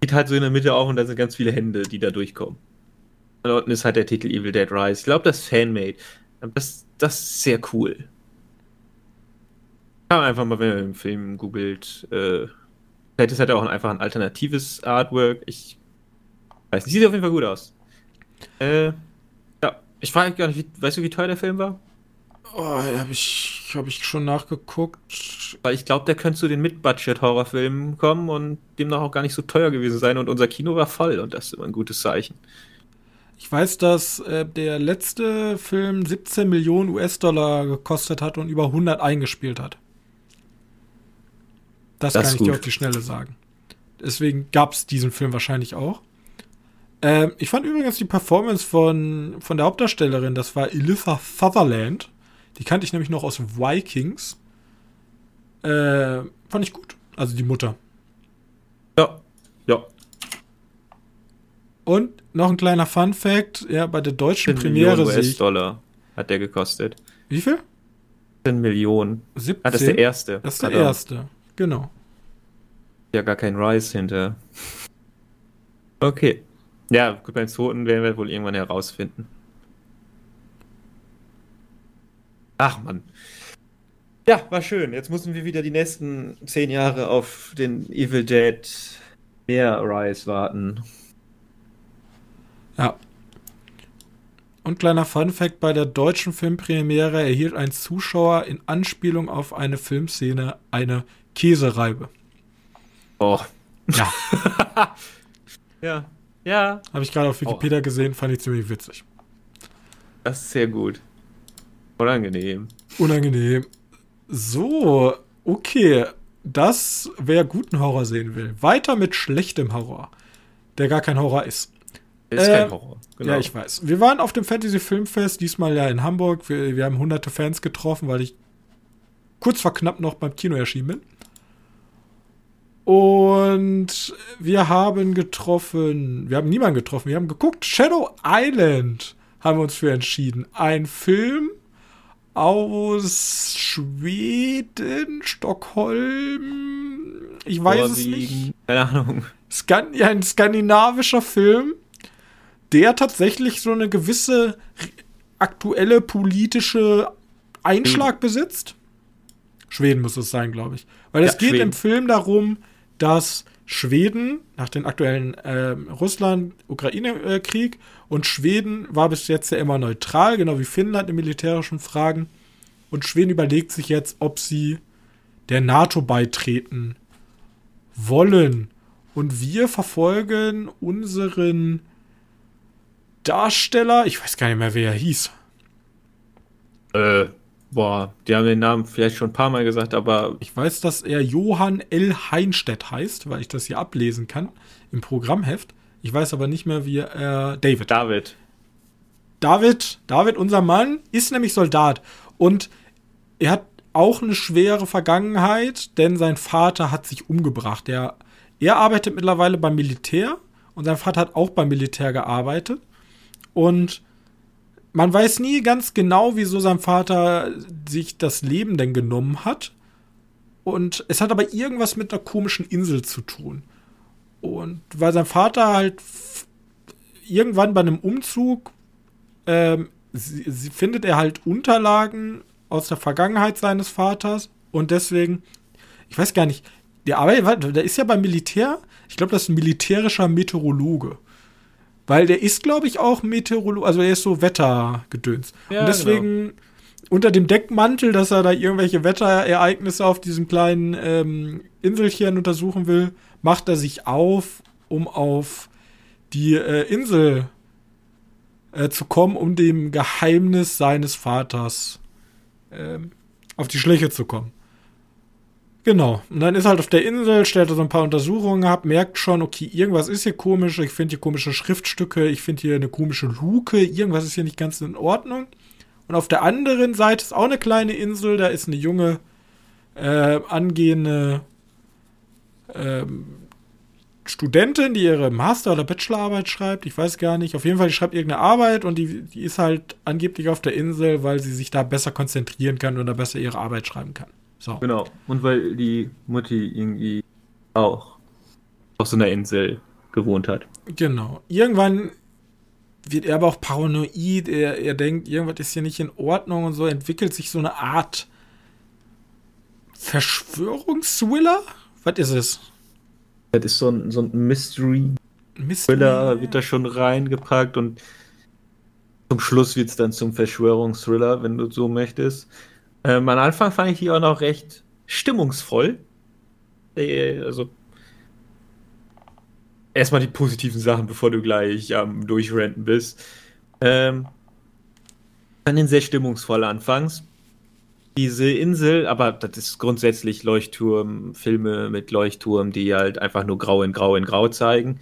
geht halt so in der Mitte auf und da sind ganz viele Hände, die da durchkommen. Und unten ist halt der Titel Evil Dead Rise. Ich glaube, das ist Fanmade. Das, das ist sehr cool. Kann einfach mal, wenn ihr den Film googelt, äh, vielleicht ist halt auch einfach ein alternatives Artwork. Ich weiß nicht, sieht auf jeden Fall gut aus. Äh, ja, ich frage gar nicht, wie, weißt du, wie teuer der Film war? Oh, habe ich, hab ich schon nachgeguckt. Weil ich glaube, der könnte zu den Mid-Budget-Horrorfilmen kommen und demnach auch gar nicht so teuer gewesen sein und unser Kino war voll und das ist immer ein gutes Zeichen. Ich weiß, dass äh, der letzte Film 17 Millionen US-Dollar gekostet hat und über 100 eingespielt hat. Das, Das kann ich dir gut. auf die Schnelle sagen. Deswegen gab es diesen Film wahrscheinlich auch. Ähm, ich fand übrigens die Performance von, von der Hauptdarstellerin, das war Elitha Sutherland. Die kannte ich nämlich noch aus Vikings. Äh, fand ich gut. Also die Mutter. Ja, ja. Und noch ein kleiner Fun Fact: Ja, bei der deutschen 10 Millionen Premiere. US-Dollar hat der gekostet. Wie viel? 10 Millionen. 17. Ah, das ist der erste. Das ist der Pardon. erste. Genau. Ja, gar kein Rise hinter. Okay. Ja, gut, beim zweiten werden wir wohl irgendwann herausfinden. Ach Mann. Ja, war schön. Jetzt müssen wir wieder die nächsten zehn Jahre auf den Evil Dead mehr Rise warten. Ja. Und kleiner Fun Fact: Bei der deutschen Filmpremiere erhielt ein Zuschauer in Anspielung auf eine Filmszene eine Käsereibe. Oh. Ja. Ja. Ja. Habe ich gerade auf Wikipedia gesehen, fand ich ziemlich witzig. Das ist sehr gut. Unangenehm. Unangenehm. So, okay. Das, wer guten Horror sehen will. Weiter mit schlechtem Horror. Der gar kein Horror ist. Ist Äh, kein Horror. Genau. Ja, ich weiß. Wir waren auf dem Fantasy Filmfest, diesmal ja in Hamburg. Wir, wir haben hunderte Fans getroffen, weil ich kurz vor knapp noch beim Kino erschienen bin. Und wir haben getroffen, wir haben niemanden getroffen, wir haben geguckt, Shadow Island haben wir uns für entschieden. Ein Film aus Schweden, Stockholm, ich weiß es nicht. Keine Ahnung. Skan ja, ein skandinavischer Film, der tatsächlich so eine gewisse aktuelle politische Einschlag besitzt. Schweden muss es sein, glaube ich. Weil es Ja, geht Schweden. im Film darum, dass Schweden nach dem aktuellen ähm, Russland-Ukraine-Krieg und Schweden war bis jetzt ja immer neutral, genau wie Finnland in militärischen Fragen. Und Schweden überlegt sich jetzt, ob sie der NATO beitreten wollen. Und wir verfolgen unseren Darsteller, ich weiß gar nicht mehr, wer er hieß. Äh, boah, die haben den Namen vielleicht schon ein paar Mal gesagt, aber Ich weiß, dass er Johann L. Heinstedt heißt, weil ich das hier ablesen kann im Programmheft. Ich weiß aber nicht mehr, wie er. David. David. David, David, unser Mann, ist nämlich Soldat. Und er hat auch eine schwere Vergangenheit, denn sein Vater hat sich umgebracht. Er, er arbeitet mittlerweile beim Militär und sein Vater hat auch beim Militär gearbeitet. Und man weiß nie ganz genau, wieso sein Vater sich das Leben denn genommen hat. Und es hat aber irgendwas mit einer komischen Insel zu tun. Und weil sein Vater halt irgendwann bei einem Umzug ähm, sie, sie findet er halt Unterlagen aus der Vergangenheit seines Vaters und deswegen, ich weiß gar nicht, der arbeitet, der ist ja beim Militär, ich glaube, das ist ein militärischer Meteorologe. Weil der ist, glaube ich, auch Meteorologe, also er ist so Wettergedöns. Ja, und deswegen unter dem Deckmantel, dass er da irgendwelche Wetterereignisse auf diesem kleinen ähm, Inselchen untersuchen will, macht er sich auf, um auf die äh, Insel äh, zu kommen, um dem Geheimnis seines Vaters ähm, auf die Schliche zu kommen. Genau. Und dann ist halt auf der Insel, stellt er so ein paar Untersuchungen ab, merkt schon, okay, irgendwas ist hier komisch, ich finde hier komische Schriftstücke, ich finde hier eine komische Luke, irgendwas ist hier nicht ganz in Ordnung. Und auf der anderen Seite ist auch eine kleine Insel, da ist eine junge, äh, angehende ähm, Studentin, die ihre Master- oder Bachelorarbeit schreibt, ich weiß gar nicht. Auf jeden Fall, die schreibt irgendeine Arbeit und die, die ist halt angeblich auf der Insel, weil sie sich da besser konzentrieren kann oder besser ihre Arbeit schreiben kann. So. Genau. Und weil die Mutti irgendwie auch auf so einer Insel gewohnt hat. Genau. Irgendwann wird er aber auch paranoid. Er, er denkt, irgendwas ist hier nicht in Ordnung und so entwickelt sich so eine Art Verschwörungsthriller? Was ist es? Das ist so ein, so ein Mystery-Thriller, Mystery? wird da schon reingepackt und zum Schluss wird es dann zum Verschwörungsthriller, wenn du so möchtest. Ähm, am Anfang fand ich die auch noch recht stimmungsvoll. Äh, also erstmal die positiven Sachen, bevor du gleich am Durchrenten bist. Ähm, fand den sehr stimmungsvoll anfangs. Diese Insel, aber das ist grundsätzlich Leuchtturm, Filme mit Leuchtturm, die halt einfach nur grau in grau in grau zeigen.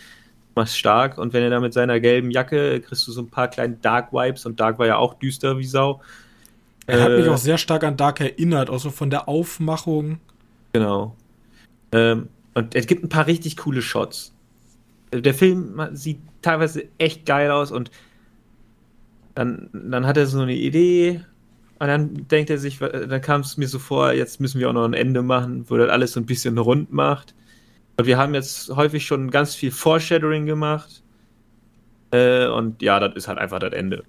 Machst stark und wenn er da mit seiner gelben Jacke, kriegst du so ein paar kleine Dark Vibes und Dark war ja auch düster wie Sau. Er hat mich Äh, auch sehr stark an Dark erinnert, auch so von der Aufmachung. Genau. Ähm, und es gibt ein paar richtig coole Shots. Der Film sieht teilweise echt geil aus und dann, dann hat er so eine Idee und dann denkt er sich, dann kam es mir so vor, jetzt müssen wir auch noch ein Ende machen, wo das alles so ein bisschen rund macht. Und wir haben jetzt häufig schon ganz viel Foreshadowing gemacht. Äh, und ja, das ist halt einfach das Ende.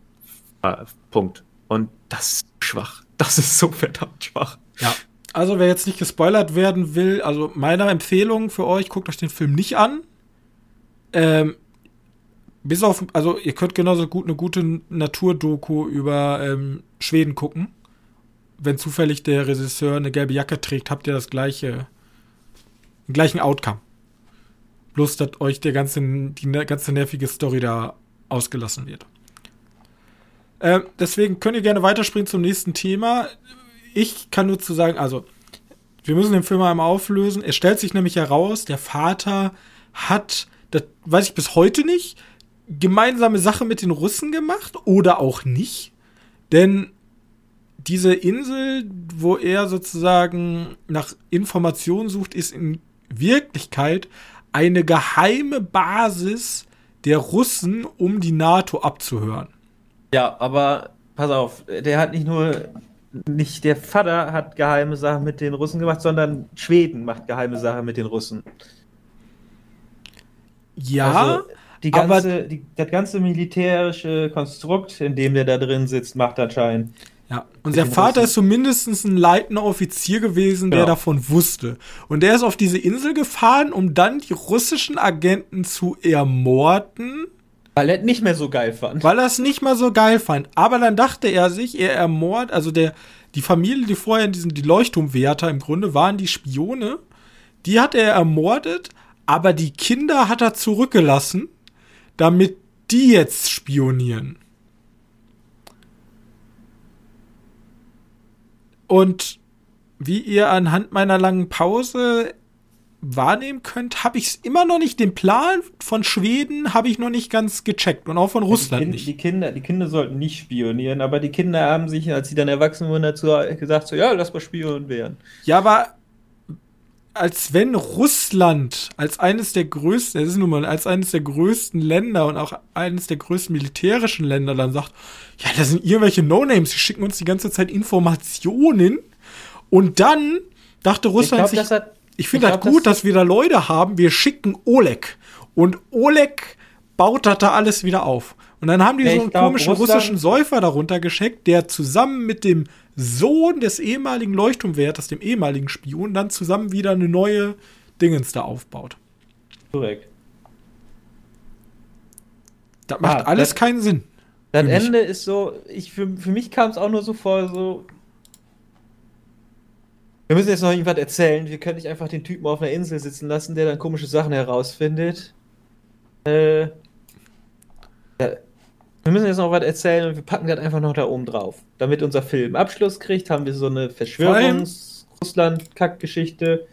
Ah, Punkt. Und das schwach. Das ist so verdammt schwach. Ja. Also, wer jetzt nicht gespoilert werden will, also meine Empfehlung für euch, guckt euch den Film nicht an. Ähm, bis auf, also ihr könnt genauso gut eine gute Naturdoku über ähm, Schweden gucken. Wenn zufällig der Regisseur eine gelbe Jacke trägt, habt ihr das gleiche, den gleichen Outcome. Bloß, dass euch der ganze, die ne- ganze nervige Story da ausgelassen wird. Äh, deswegen könnt ihr gerne weiterspringen zum nächsten Thema. Ich kann nur zu sagen, also, wir müssen den Film einmal auflösen. Es stellt sich nämlich heraus, der Vater hat, das weiß ich bis heute nicht, gemeinsame Sache mit den Russen gemacht oder auch nicht. Denn diese Insel, wo er sozusagen nach Informationen sucht, ist in Wirklichkeit eine geheime Basis der Russen, um die NATO abzuhören. Ja, aber pass auf, der hat nicht nur, nicht der Vater hat geheime Sachen mit den Russen gemacht, sondern Schweden macht geheime Sachen mit den Russen. Ja, Also, die ganze, die, das ganze militärische Konstrukt, in dem der da drin sitzt, macht anscheinend. Ja, und der Vater Russen. ist zumindest ein leitender Offizier gewesen, der Genau. davon wusste. Und der ist auf diese Insel gefahren, um dann die russischen Agenten zu ermorden, Weil er es nicht mehr so geil fand. weil er es nicht mal so geil fand. Aber dann dachte er sich, er ermordet, also der, die Familie, die vorher in diesen, die Leuchtturmwärter im Grunde waren die Spione, die hat er ermordet, aber die Kinder hat er zurückgelassen, damit die jetzt spionieren. Und wie ihr anhand meiner langen Pause wahrnehmen könnt, habe ich es immer noch nicht. Den Plan von Schweden habe ich noch nicht ganz gecheckt und auch von Russland die, kind, nicht. die Kinder, die Kinder sollten nicht spionieren, aber die Kinder haben sich, als sie dann erwachsen wurden, dazu gesagt, so, ja, lass mal Spion werden. Ja, aber als wenn Russland als eines der größten, das ist nun mal als eines der größten Länder und auch eines der größten militärischen Länder dann sagt, ja, das sind irgendwelche No-Names, die schicken uns die ganze Zeit Informationen und dann dachte Russland sich, das hat, ich finde das glaub, gut, das- dass wir da Leute haben, wir schicken Oleg und Oleg baut das da alles wieder auf. Und dann haben die Ja, so einen glaub, komischen Russland- russischen Säufer darunter geschickt, der zusammen mit dem Sohn des ehemaligen Leuchtturmwärters, dem ehemaligen Spion, dann zusammen wieder eine neue Dingens da aufbaut. korrekt. Das macht Ah, alles das- keinen Sinn. Das. Ende ist so, ich, für, für mich kam es auch nur so vor, so. Wir müssen jetzt noch irgendwas erzählen. Wir können nicht einfach den Typen auf einer Insel sitzen lassen, der dann komische Sachen herausfindet. Äh. Ja, wir müssen jetzt noch was erzählen und wir packen das einfach noch da oben drauf. Damit unser Film Abschluss kriegt, haben wir so eine Verschwörungs-Russland-Kack-Geschichte.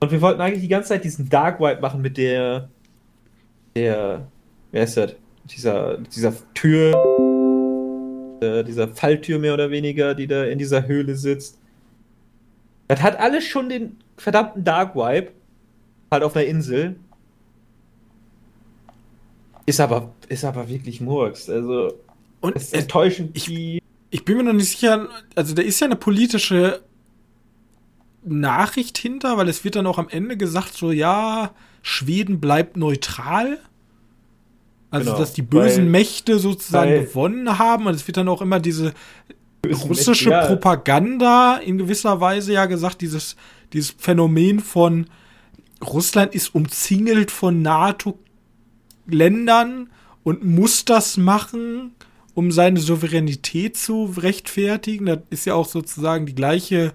Und wir wollten eigentlich die ganze Zeit diesen Dark White machen mit der. Der. Wer ist das? Dieser, dieser Tür. Äh, dieser Falltür mehr oder weniger, die da in dieser Höhle sitzt. Das hat alles schon den verdammten Dark Vibe. Halt auf einer Insel. Ist aber, ist aber wirklich Murks. Also, Und es enttäuschend, ich- ich bin mir noch nicht sicher, also da ist ja eine politische Nachricht hinter, weil es wird dann auch am Ende gesagt, so ja, Schweden bleibt neutral. Also, Genau, dass die bösen weil- Mächte sozusagen weil- gewonnen haben. Und es wird dann auch immer diese russische ja. Propaganda in gewisser Weise ja gesagt, dieses, dieses Phänomen von Russland ist umzingelt von NATO-Ländern und muss das machen, um seine Souveränität zu rechtfertigen. Das ist ja auch sozusagen die gleiche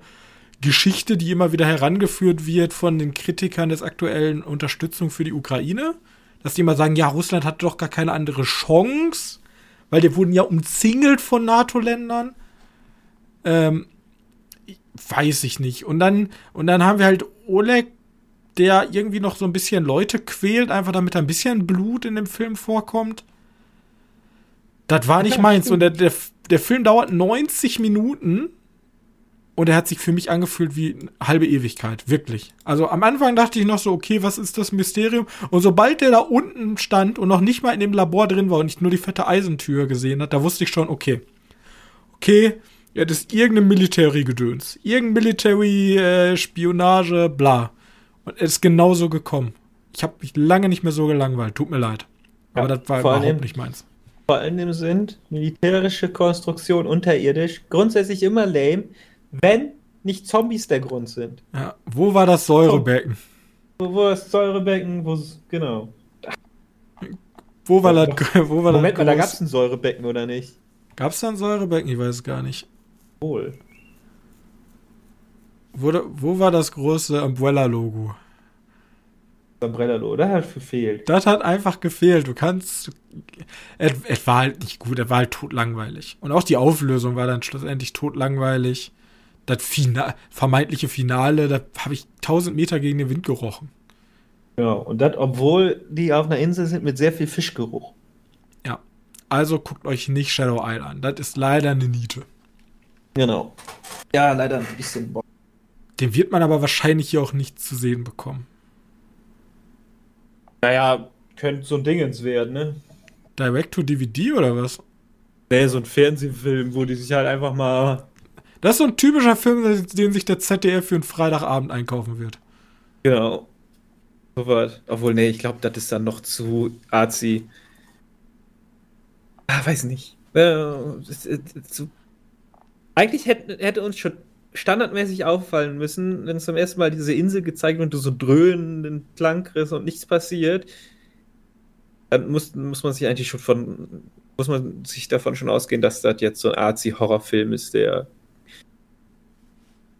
Geschichte, die immer wieder herangeführt wird von den Kritikern des aktuellen Unterstützung für die Ukraine. Dass die immer sagen, ja, Russland hat doch gar keine andere Chance, weil die wurden ja umzingelt von NATO-Ländern. Ähm, weiß ich nicht. Und dann, und dann haben wir halt Oleg, der irgendwie noch so ein bisschen Leute quält, einfach damit ein bisschen Blut in dem Film vorkommt. Das war nicht meins. Und der, der, der Film dauert 90 Minuten und er hat sich für mich angefühlt wie eine halbe Ewigkeit. Wirklich. Also am Anfang dachte ich noch so, okay, was ist das Mysterium? Und sobald der da unten stand und noch nicht mal in dem Labor drin war und ich nur die fette Eisentür gesehen hat, da wusste ich schon, okay. Okay, ja, das ist irgendein Military-Gedöns. Irgendein Military-Spionage, bla. Und es ist genauso gekommen. Ich habe mich lange nicht mehr so gelangweilt. Tut mir leid. Aber Ja, das war überhaupt allem- nicht meins. Vor allem sind militärische Konstruktion unterirdisch grundsätzlich immer lame, wenn nicht Zombies der Grund sind. Ja, wo war das Säurebecken? Wo, wo ist Säurebecken? Wo genau. Wo war das? Wo war Moment mal, da gab es ein Säurebecken, oder nicht? Gab's da ein Säurebecken? Ich weiß es gar nicht. Wohl. Wo, wo war das große Umbrella-Logo? Brellerlo. Das hat gefehlt. Das hat einfach gefehlt. Du kannst. Es, es war halt nicht gut, er war halt totlangweilig. Und auch die Auflösung war dann schlussendlich totlangweilig. Das Fina vermeintliche Finale, da habe ich 1000 Meter gegen den Wind gerochen. Ja, und das, obwohl die auf einer Insel sind mit sehr viel Fischgeruch. Ja. Also guckt euch nicht Shadow Isle an. Das ist leider eine Niete. Genau. Ja, leider ein bisschen Bock. Den wird man aber wahrscheinlich hier auch nicht zu sehen bekommen. Naja, könnte so ein Dingens werden, ne? Direct to DVD oder was? Nee, so ein Fernsehfilm, wo die sich halt einfach mal. Das ist so ein typischer Film, den sich der ZDF für einen Freitagabend einkaufen wird. Genau. So was. Obwohl, nee, ich glaube, das ist dann noch zu arzi. Ah, weiß nicht. Äh, zu... Eigentlich hätte, hätte uns schon standardmäßig auffallen müssen, wenn zum ersten Mal diese Insel gezeigt wird und du so dröhnenden Klang kriegst und nichts passiert. Dann muss, muss man sich eigentlich schon von, muss man sich davon schon ausgehen, dass das jetzt so ein Arzi-Horrorfilm ist, der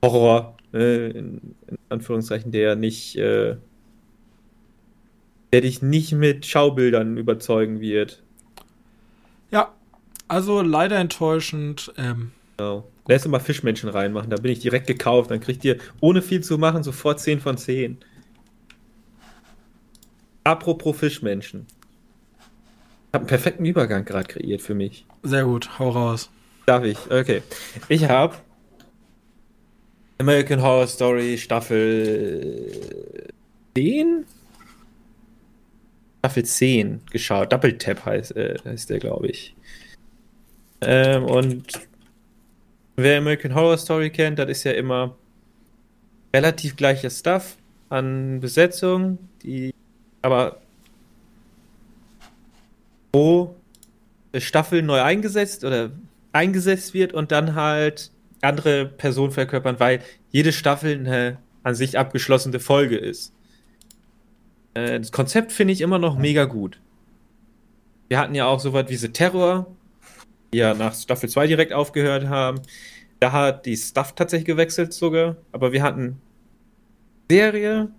Horror, äh, in, in, Anführungszeichen, der nicht, äh, der dich nicht mit Schaubildern überzeugen wird. Ja, also leider enttäuschend. Ähm, genau. Lass mal Fischmenschen reinmachen, da bin ich direkt gekauft. Dann kriegt ihr, ohne viel zu machen, sofort 10 von 10. Apropos Fischmenschen. Ich habe einen perfekten Übergang gerade kreiert für mich. Sehr gut, hau raus. Darf ich? Okay. Ich habe American Horror Story Staffel 10? Staffel 10 geschaut. Double Tap heißt, äh, heißt der, glaube ich. Ähm, und Wer American Horror Story kennt, das ist ja immer relativ gleicher Stuff an Besetzung, die aber pro Staffel neu eingesetzt oder eingesetzt wird und dann halt andere Personen verkörpern, weil jede Staffel eine an sich abgeschlossene Folge ist. Äh, das Konzept finde ich immer noch mega gut. Wir hatten ja auch so was wie The Terror, ja nach Staffel 2 direkt aufgehört haben. Da hat die Stuff tatsächlich gewechselt sogar, aber wir hatten Serie,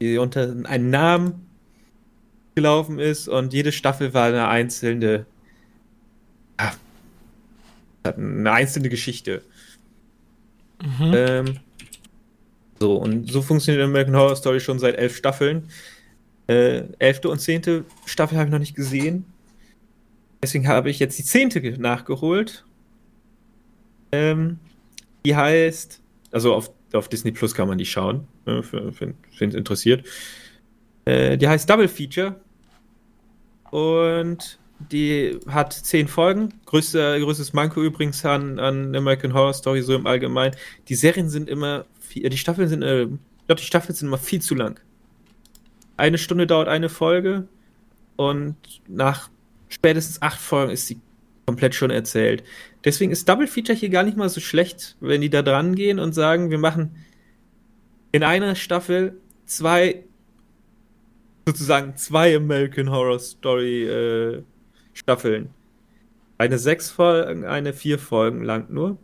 die unter einem Namen gelaufen ist und jede Staffel war eine einzelne ja, eine einzelne Geschichte. Mhm. Ähm, so, und so funktioniert American Horror Story schon seit elf Staffeln. Äh, elfte und zehnte Staffel habe ich noch nicht gesehen. Deswegen habe ich jetzt die zehnte nachgeholt. Ähm, die heißt, also auf, auf Disney Plus kann man die schauen, ne, wenn es interessiert. Äh, die heißt Double Feature und die hat zehn Folgen. Größter, größtes Manko übrigens an, an American Horror Story so im Allgemeinen. Die Serien sind immer, viel, die Staffeln sind, äh, die Staffeln sind immer viel zu lang. Eine Stunde dauert eine Folge und nach spätestens acht Folgen ist sie komplett schon erzählt. Deswegen ist Double Feature hier gar nicht mal so schlecht, wenn die da dran gehen und sagen, wir machen in einer Staffel zwei, sozusagen zwei American Horror Story äh, Staffeln. Eine sechs Folgen, eine vier Folgen lang nur.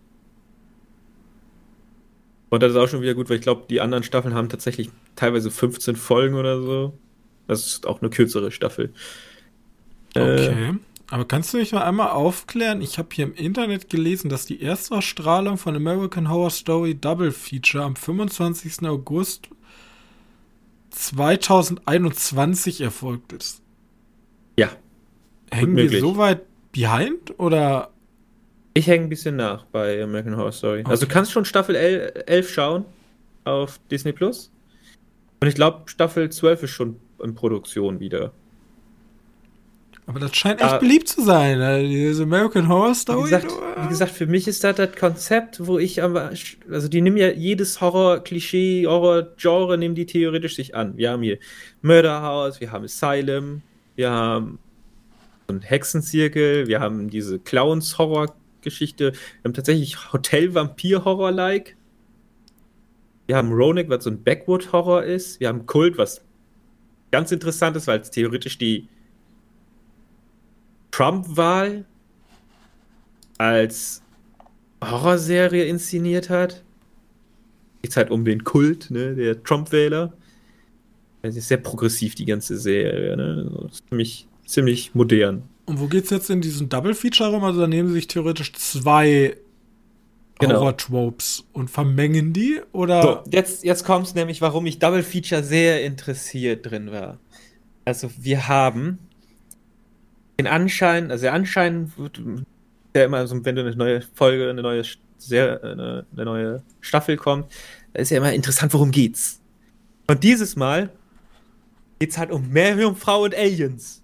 Und das ist auch schon wieder gut, weil ich glaube, die anderen Staffeln haben tatsächlich teilweise 15 Folgen oder so. Das ist auch eine kürzere Staffel. Okay. Äh, aber kannst du mich mal einmal aufklären? Ich habe hier im Internet gelesen, dass die Erstausstrahlung von American Horror Story Double Feature am 25. August 2021 erfolgt ist. Ja. Hängen wir so weit behind oder? Ich hänge ein bisschen nach bei American Horror Story. Okay. Also du kannst schon Staffel 11 schauen auf Disney Plus. Und ich glaube, Staffel 12 ist schon in Produktion wieder. Aber das scheint echt ja. beliebt zu sein, ne? diese American Horror Story. Wie gesagt, wie gesagt, für mich ist das das Konzept, wo ich aber, also die nehmen ja jedes Horror-Klischee, Horror-Genre, nehmen die theoretisch sich an. Wir haben hier Murder House, wir haben Asylum, wir haben so einen Hexenzirkel, wir haben diese Clowns-Horror-Geschichte, wir haben tatsächlich Hotel-Vampir-Horror-like. Wir haben Ronik, was so ein Backwood-Horror ist. Wir haben Kult, was ganz interessant ist, weil es theoretisch die Trump-Wahl als Horrorserie inszeniert hat. Geht halt um den Kult, ne, der Trump-Wähler. Es ist sehr progressiv, die ganze Serie. Ne? Ziemlich, ziemlich modern. Und wo geht's jetzt in diesen Double Feature rum? Also da nehmen sie sich theoretisch zwei genau. Horror-Tropes und vermengen die? Oder? So, jetzt, jetzt kommt es nämlich, warum ich Double Feature sehr interessiert drin war. Also wir haben den Anschein, also der Anschein wird ja immer so, wenn du eine neue Folge, eine neue, sehr, eine, eine neue Staffel kommt, ist ja immer interessant, worum geht's. Und dieses Mal geht's halt um Meerjungfrau und Aliens.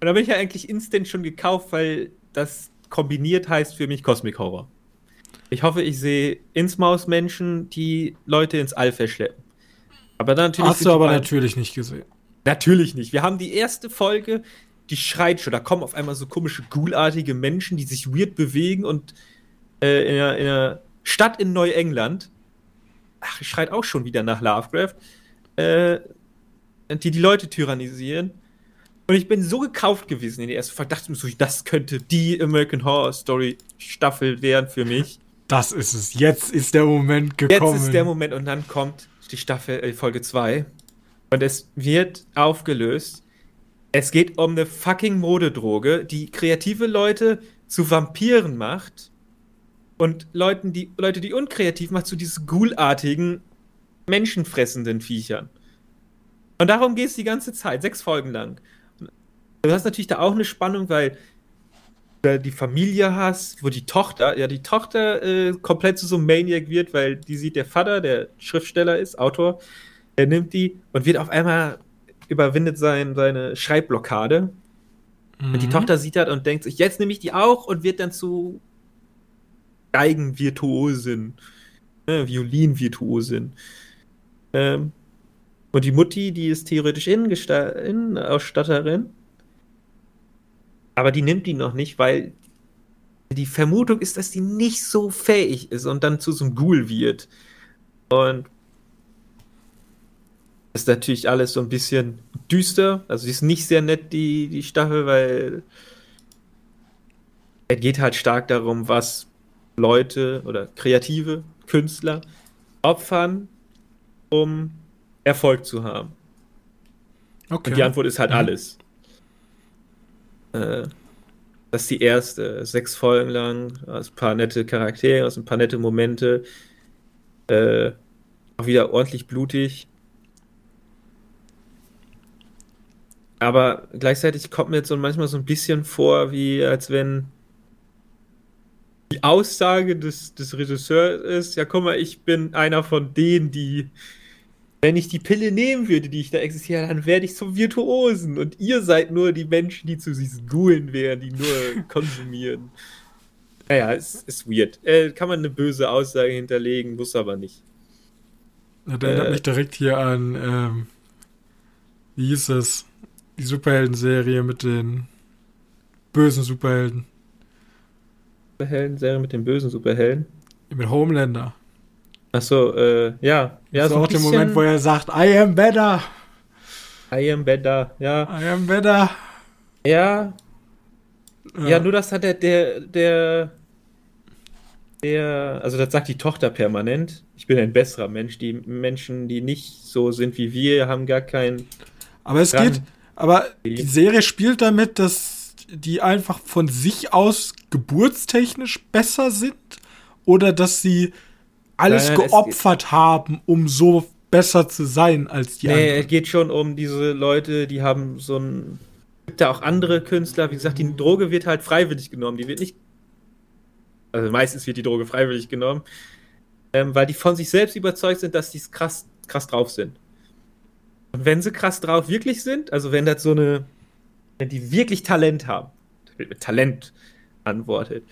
Und da bin ich ja eigentlich instant schon gekauft, weil das kombiniert heißt für mich Cosmic Horror. Ich hoffe, ich sehe Innsmaus-Menschen, die Leute ins All verschleppen. Aber dann natürlich. Hast du aber natürlich nicht gesehen. Natürlich nicht. Wir haben die erste Folge, die schreit schon. Da kommen auf einmal so komische, ghoulartige Menschen, die sich weird bewegen und äh, in, einer, in, einer, Stadt in Neuengland, ach, schreit auch schon wieder nach Lovecraft, äh, die die Leute tyrannisieren. Und ich bin so gekauft gewesen in der ersten Folge, dachte mir so, das könnte die American Horror Story Staffel werden für mich. Das ist es. Jetzt ist der Moment gekommen. Jetzt ist der Moment und dann kommt die Staffel äh, Folge 2 und es wird aufgelöst. Es geht um eine fucking Modedroge, die kreative Leute zu Vampiren macht und Leuten, die, Leute, die unkreativ macht, zu diesen ghoulartigen, menschenfressenden Viechern. Und darum geht es die ganze Zeit, sechs Folgen lang. Du hast natürlich da auch eine Spannung, weil du die Familie hast, wo die Tochter, ja, die Tochter äh, komplett zu so einem Maniac wird, weil die sieht, der Vater, der Schriftsteller ist, Autor, der nimmt die und wird auf einmal überwindet sein, seine Schreibblockade. Mhm. Und die mhm. Tochter sieht das und denkt sich, jetzt nehme ich die auch und wird dann zu Geigenvirtuosin, ne, Violinvirtuosin. Ähm, und die Mutti, die ist theoretisch Innenausstatterin aber die nimmt die noch nicht, weil die Vermutung ist, dass die nicht so fähig ist und dann zu so einem Ghoul wird. Und ist natürlich alles so ein bisschen düster. Also sie ist nicht sehr nett, die, die Staffel, weil es geht halt stark darum, was Leute oder kreative Künstler opfern, um Erfolg zu haben. Okay. Und die Antwort ist halt mhm. alles. Äh, das ist die erste, sechs Folgen lang, ein paar nette Charaktere, ein paar nette Momente. Äh, auch wieder ordentlich blutig. Aber gleichzeitig kommt mir jetzt so manchmal so ein bisschen vor, wie als wenn die Aussage des, des Regisseurs ist, ja guck mal, ich bin einer von denen, die wenn ich die Pille nehmen würde, die ich da existiere, dann werde ich zum Virtuosen. Und ihr seid nur die Menschen, die zu diesen Ghoulen wären, die nur konsumieren. Naja, es ist weird. Äh, kann man eine böse Aussage hinterlegen, muss aber nicht. Das erinnert äh, mich direkt hier an, ähm, wie hieß es? Die Superhelden-Serie mit den bösen Superhelden. Superhelden-Serie mit den bösen Superhelden? Mit Homelander. Achso, äh, ja. ja das so ist auch der Moment, wo er sagt, I am better. I am better, ja. I am better. Ja. Ja, ja nur das hat der, der, der, der, also das sagt die Tochter permanent. Ich bin ein besserer Mensch. Die Menschen, die nicht so sind wie wir, haben gar keinen. Aber es geht, aber die Serie spielt damit, dass die einfach von sich aus geburtstechnisch besser sind oder dass sie alles nein, geopfert haben, um so besser zu sein als die nee, anderen. Nee, es geht schon um diese Leute, die haben so ein. Gibt ja auch andere Künstler, wie gesagt, die Droge wird halt freiwillig genommen. Die wird nicht. Also meistens wird die Droge freiwillig genommen, ähm, weil die von sich selbst überzeugt sind, dass die krass, krass drauf sind. Und wenn sie krass drauf wirklich sind, also wenn das so eine. Wenn die wirklich Talent haben, Talent antwortet,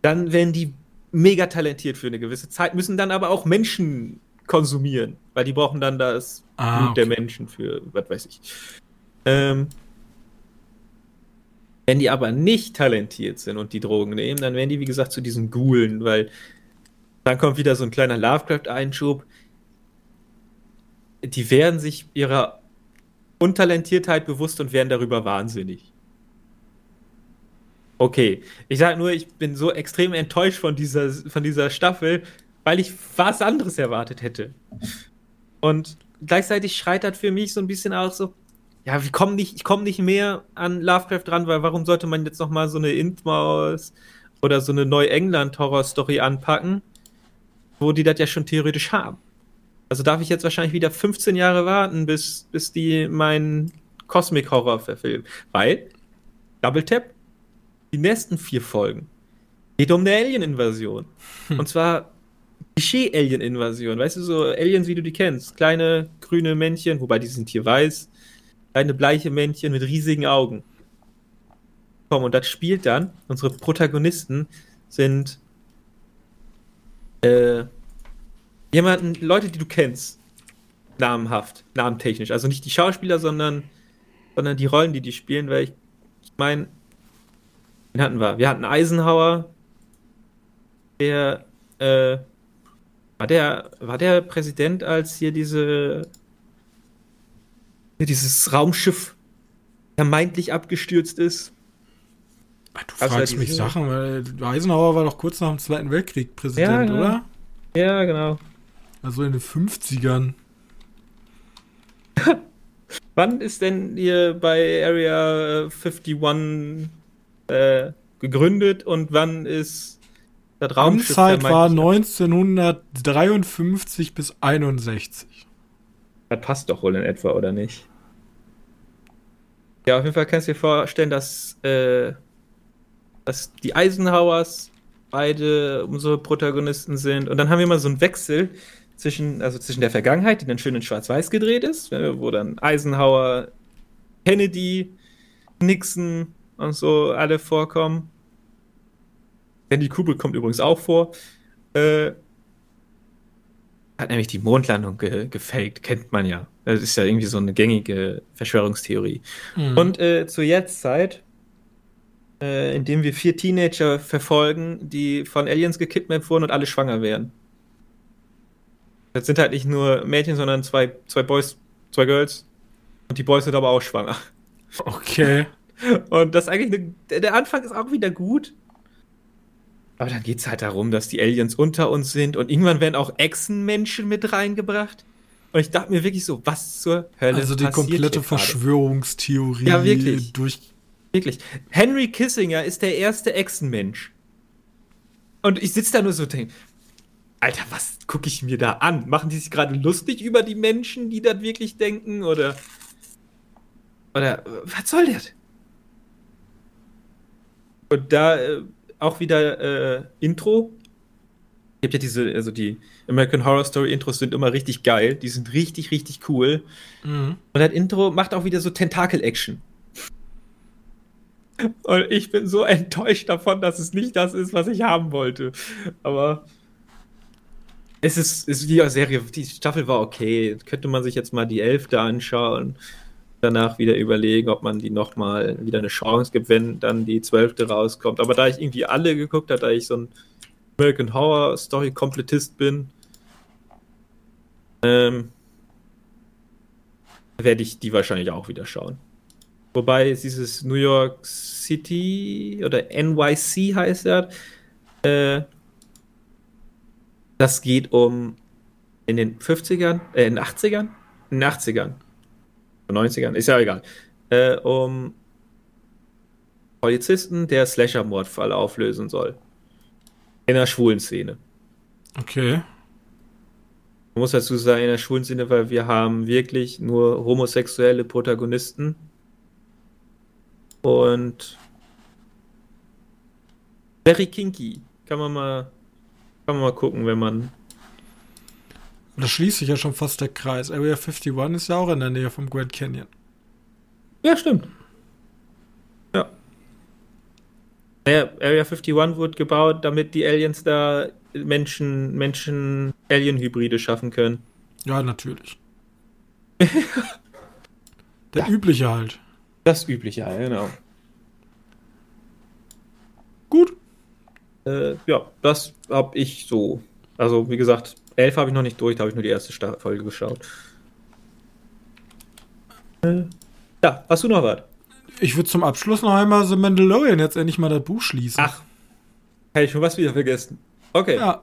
dann werden die mega talentiert für eine gewisse Zeit, müssen dann aber auch Menschen konsumieren, weil die brauchen dann das ah, Blut okay. der Menschen für, was weiß ich. Ähm, wenn die aber nicht talentiert sind und die Drogen nehmen, dann werden die, wie gesagt, zu diesen Ghoulen, weil dann kommt wieder so ein kleiner Lovecraft-Einschub. Die werden sich ihrer Untalentiertheit bewusst und werden darüber wahnsinnig. Okay, ich sage nur, ich bin so extrem enttäuscht von dieser, von dieser Staffel, weil ich was anderes erwartet hätte. Und gleichzeitig schreit das für mich so ein bisschen auch so, ja, ich komme nicht, ich komme nicht mehr an Lovecraft dran, weil warum sollte man jetzt noch mal so eine Intmaus oder so eine Neuengland-Horror-Story anpacken, wo die das ja schon theoretisch haben? Also darf ich jetzt wahrscheinlich wieder 15 Jahre warten, bis, bis die meinen Cosmic-Horror verfilmen. Weil, Double Tap, die nächsten vier Folgen geht um eine Alien-Invasion. Hm. Und zwar Klischee-Alien-Invasion. Weißt du, so Aliens, wie du die kennst. Kleine grüne Männchen, wobei die sind hier weiß kleine bleiche Männchen mit riesigen Augen. Komm, und das spielt dann, unsere Protagonisten sind äh, jemanden, Leute, die du kennst, namenhaft, namentechnisch. Also nicht die Schauspieler, sondern, sondern die Rollen, die die spielen, weil ich, ich meine, wen hatten wir? Wir hatten Eisenhower, der, äh, war der, war der Präsident, als hier diese dieses Raumschiff vermeintlich abgestürzt ist. Du fragst mich Sachen, weil Eisenhower war doch kurz nach dem Zweiten Weltkrieg Präsident, ja, genau. oder? Ja, genau. Also in den 50ern. Wann ist denn hier bei Area 51 äh, gegründet und wann ist das Raumschiff? Amtszeit war 1953 bis 61. Das passt doch wohl in etwa, oder nicht? Ja, auf jeden Fall kannst du dir vorstellen, dass, äh, dass die Eisenhowers beide unsere Protagonisten sind. Und dann haben wir mal so einen Wechsel zwischen, also zwischen der Vergangenheit, die dann schön in Schwarz-Weiß gedreht ist, wo dann Eisenhower, Kennedy, Nixon und so alle vorkommen. Andy Kubrick kommt übrigens auch vor. Äh, hat nämlich die Mondlandung ge gefaked, kennt man ja. Das ist ja irgendwie so eine gängige Verschwörungstheorie. Mhm. Und äh, zur Jetztzeit, äh, indem wir vier Teenager verfolgen, die von Aliens gekidnappt wurden und alle schwanger werden. Das sind halt nicht nur Mädchen, sondern zwei, zwei Boys, zwei Girls. Und die Boys sind aber auch schwanger. Okay. Und das eigentlich eine, der Anfang ist auch wieder gut. Aber dann geht es halt darum, dass die Aliens unter uns sind und irgendwann werden auch Echsenmenschen mit reingebracht. Und ich dachte mir wirklich so, was zur Hölle Also die komplette Verschwörungstheorie ja, wirklich. durch. Wirklich. Henry Kissinger ist der erste Echsenmensch. Und ich sitze da nur so und denke, Alter, was gucke ich mir da an? Machen die sich gerade lustig über die Menschen, die das wirklich denken? Oder. Oder was soll das? Und da äh, auch wieder äh, Intro gibt ja diese, also die American Horror Story Intros sind immer richtig geil. Die sind richtig, richtig cool. Mhm. Und das Intro macht auch wieder so Tentakel-Action. Und ich bin so enttäuscht davon, dass es nicht das ist, was ich haben wollte. Aber es ist, ist die Serie, die Staffel war okay. Könnte man sich jetzt mal die Elfte anschauen. Danach wieder überlegen, ob man die nochmal wieder eine Chance gibt, wenn dann die Zwölfte rauskommt. Aber da ich irgendwie alle geguckt habe, da ich so ein American Horror Story Komplettist bin, ähm, werde ich die wahrscheinlich auch wieder schauen. Wobei dieses New York City oder NYC heißt er, äh, das geht um in den 50ern, äh, in den 80ern? In den 80ern. 90ern, ist ja egal. Äh, um Polizisten, der Slasher-Mordfall auflösen soll. In der schwulen Szene. Okay. Man muss dazu sagen, in der schwulen Szene, weil wir haben wirklich nur homosexuelle Protagonisten. Und very kinky. Kann man mal, kann man mal gucken, wenn man. Da schließt sich ja schon fast der Kreis. Area 51 ist ja auch in der Nähe vom Grand Canyon. Ja, stimmt. Naja, Area 51 wurde gebaut, damit die Aliens da Menschen, Menschen-Alien-Hybride schaffen können. Ja, natürlich. Der ja. übliche halt. Das übliche halt, genau. Gut. Äh, ja, das hab ich so. Also, wie gesagt, elf habe ich noch nicht durch, da habe ich nur die erste Folge geschaut. Äh, ja, hast du noch was? Ich würde zum Abschluss noch einmal The Mandalorian jetzt endlich mal das Buch schließen. Ach, hätte ich schon was wieder vergessen. Okay. Ja.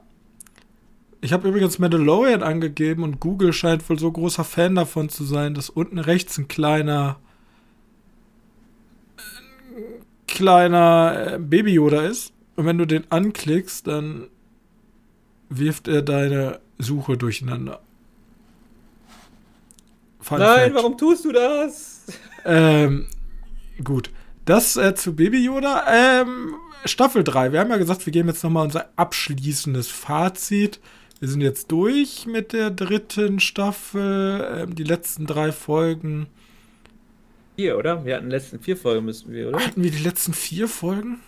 Ich habe übrigens Mandalorian angegeben und Google scheint wohl so großer Fan davon zu sein, dass unten rechts ein kleiner kleiner äh, Baby Yoda ist. Und wenn du den anklickst, dann wirft er deine Suche durcheinander. Fun Nein, Fact. warum tust du das? Ähm, gut. Das äh, zu Baby Yoda. Ähm, Staffel 3. Wir haben ja gesagt, wir geben jetzt nochmal unser abschließendes Fazit. Wir sind jetzt durch mit der dritten Staffel. Ähm, die letzten drei Folgen. Vier, oder? Wir hatten die letzten vier Folgen, müssten wir, oder? Hatten wir die letzten vier Folgen?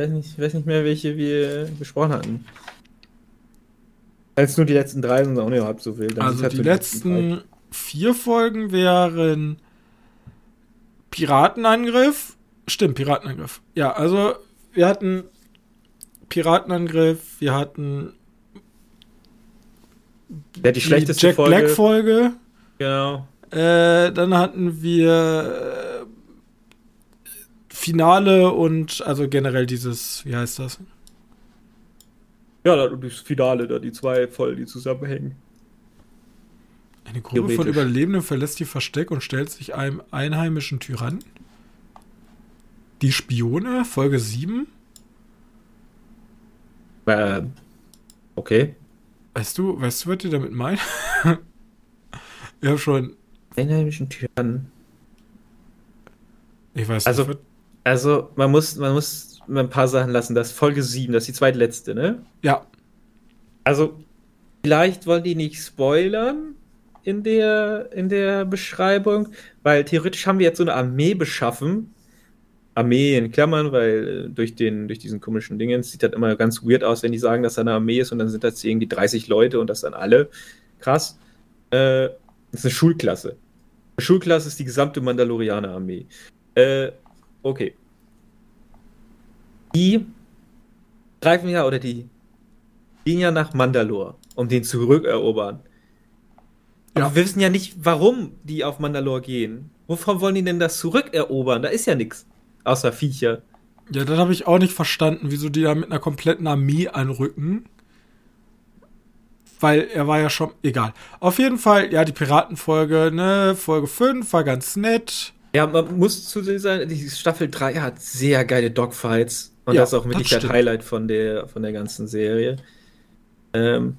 Ich weiß nicht, ich weiß nicht mehr, welche wir besprochen hatten. Als nur die letzten drei sind auch nicht halb so wild. also halt die, letzten, letzten vier Folgen wären Piratenangriff. Stimmt, Piratenangriff. Ja, also wir hatten Piratenangriff, wir hatten ja, die schlechteste Jack Folge. Black Folge. Genau. Äh, dann hatten wir äh, Finale und also generell dieses, wie heißt das? Ja, das Finale, da die zwei voll, die zusammenhängen. Eine Gruppe von Überlebenden verlässt ihr Versteck und stellt sich einem einheimischen Tyrannen. Die Spione, Folge 7. Äh, okay. Weißt du, weißt du, was ihr damit meint? ich habe schon. Einheimischen Tyrannen. Ich weiß also, nicht. Also, man muss, man muss ein paar Sachen lassen. Das ist Folge 7, das ist die zweitletzte, ne? Ja. Also, vielleicht wollen die nicht spoilern, in der, in der Beschreibung, weil theoretisch haben wir jetzt so eine Armee beschaffen. Armee in Klammern, weil äh, durch, den, durch diesen komischen Dingen sieht das immer ganz weird aus, wenn die sagen, dass da eine Armee ist und dann sind das irgendwie 30 Leute und das dann alle. Krass. Äh, das ist eine Schulklasse. Eine Schulklasse ist die gesamte Mandalorianer-Armee. Äh, okay. Die greifen ja, oder die gehen ja nach Mandalore, um den zurückerobern. Ja. Aber wir wissen ja nicht, warum die auf Mandalore gehen. Wovon wollen die denn das zurückerobern? Da ist ja nichts. Außer Viecher. Ja, das habe ich auch nicht verstanden, wieso die da mit einer kompletten Armee anrücken. Weil er war ja schon. Egal. Auf jeden Fall, ja, die Piratenfolge, ne, Folge 5 war ganz nett. Ja, man muss zu sehen sein, die Staffel 3 hat sehr geile Dogfights. Und ja, das ist auch wirklich das Highlight von der, von der ganzen Serie. Ähm,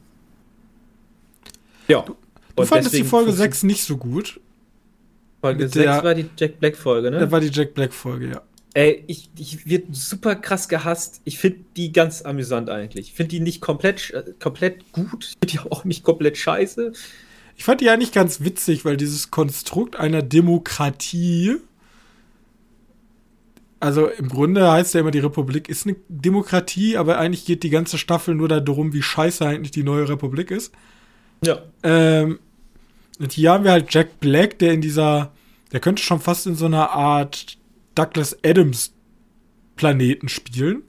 ja. Du, Du fandest die Folge 6 nicht so gut. Folge 6 der, war die Jack Black Folge, ne? Das war die Jack Black Folge, ja. Ey, ich, ich wird super krass gehasst. Ich finde die ganz amüsant eigentlich. Ich finde die nicht komplett, äh, komplett gut. Ich finde die auch nicht komplett scheiße. Ich fand die eigentlich ganz witzig, weil dieses Konstrukt einer Demokratie, also im Grunde heißt ja immer, die Republik ist eine Demokratie, aber eigentlich geht die ganze Staffel nur darum, wie scheiße eigentlich die neue Republik ist. Ja. Ähm, und hier haben wir halt Jack Black, der in dieser, der könnte schon fast in so einer Art Douglas Adams Planeten spielen.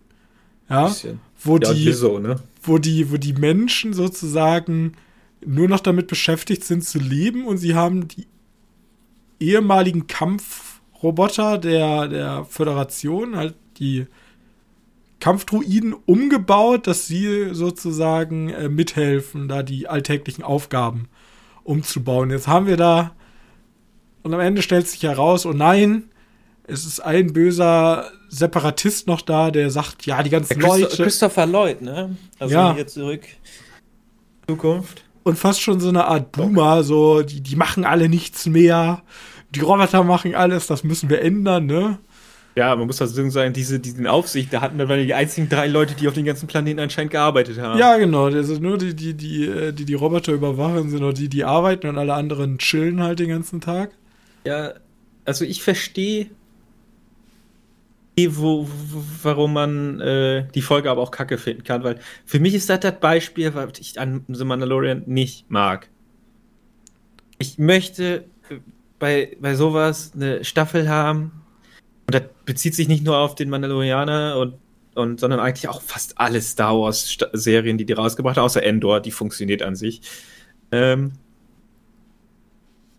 Ja. Bisschen. Wo ja, die, so, ne? wo die, wo die Menschen sozusagen nur noch damit beschäftigt sind zu leben und sie haben die ehemaligen Kampfroboter der, der Föderation, halt die Kampfdruiden umgebaut, dass sie sozusagen äh, mithelfen, da die alltäglichen Aufgaben umzubauen. Jetzt haben wir da und am Ende stellt sich heraus, oh nein, es ist ein böser Separatist noch da, der sagt, ja, die ganzen Christo Leute. Christopher Lloyd, ne? Also ja. hier zurück. Zukunft. Und fast schon so eine Art Boomer, so, die, die machen alle nichts mehr. Die Roboter machen alles, das müssen wir ändern, ne? Ja, man muss dazu sagen, diese, diesen Aufsicht, da hatten wir die einzigen drei Leute, die auf den ganzen Planeten anscheinend gearbeitet haben. Ja, genau. Also nur die, die, die, äh, die, die Roboter überwachen, sind nur die, die arbeiten und alle anderen chillen halt den ganzen Tag. Ja, also ich verstehe, wo, warum man äh, die Folge aber auch kacke finden kann, weil für mich ist das das Beispiel, was ich an The Mandalorian nicht mag. Ich möchte bei, bei sowas eine Staffel haben, und das bezieht sich nicht nur auf den Mandalorianer und, und sondern eigentlich auch fast alle Star Wars Serien, die die rausgebracht haben, außer Endor, die funktioniert an sich. Ähm,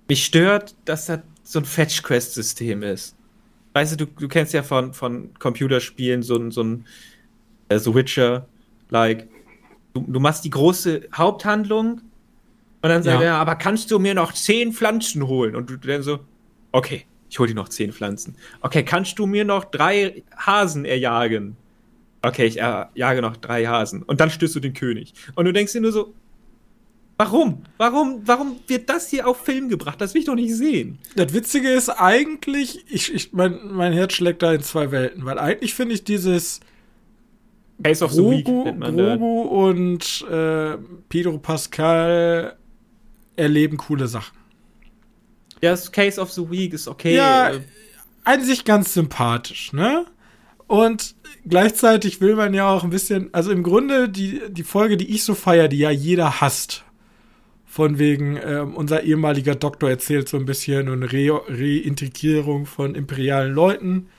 mich stört, dass das so ein Fetch-Quest-System ist. Weißt du, du, du kennst ja von, von Computerspielen so ein, so ein äh, so Witcher-like. du, du machst die große Haupthandlung und dann sagt Ja. er, aber kannst du mir noch zehn Pflanzen holen? Und du dann so, okay, ich hol dir noch zehn Pflanzen. Okay, kannst du mir noch drei Hasen erjagen? Okay, ich erjage noch drei Hasen. Und dann stößt du den König. Und du denkst dir nur so, warum? Warum, warum wird das hier auf Film gebracht? Das will ich doch nicht sehen. Das Witzige ist eigentlich, ich, ich, mein, mein Herz schlägt da in zwei Welten, weil eigentlich finde ich dieses Case of the Week Grogu. Grogu und äh, Pedro Pascal erleben coole Sachen. Ja, das Case of the Week ist okay. Ja, Äh, an sich ganz sympathisch, ne? Und gleichzeitig will man ja auch ein bisschen, also im Grunde die, die Folge, die ich so feier, die ja jeder hasst. Von wegen, ähm, unser ehemaliger Doktor erzählt so ein bisschen und Re Reintegrierung von imperialen Leuten.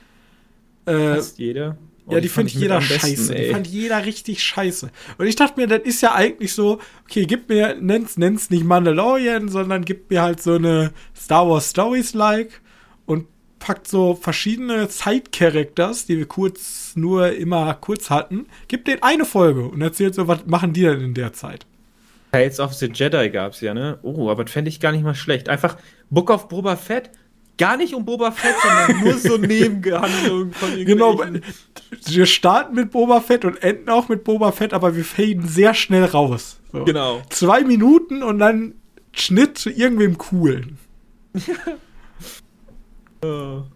Äh, fast jeder. Oh, ja, die, fand findet ich mit jeder besten, scheiße. Die ey. fand jeder richtig scheiße. Und ich dachte mir, das ist ja eigentlich so, okay, gib mir, nenn's, nenn's nicht Mandalorian, sondern gib mir halt so eine Star Wars Stories like und packt so verschiedene Side-Characters, die wir kurz, nur immer kurz hatten, gib denen eine Folge und erzählt so, was machen die denn in der Zeit? Tales of the Jedi gab's ja, ne? Oh, aber das fände ich gar nicht mal schlecht. Einfach Book of Boba Fett, gar nicht um Boba Fett, sondern nur so Nebengehandlungen von Genau, wir starten mit Boba Fett und enden auch mit Boba Fett, aber wir faden sehr schnell raus. So. Genau. zwei Minuten und dann Schnitt zu irgendwem coolen. Oh.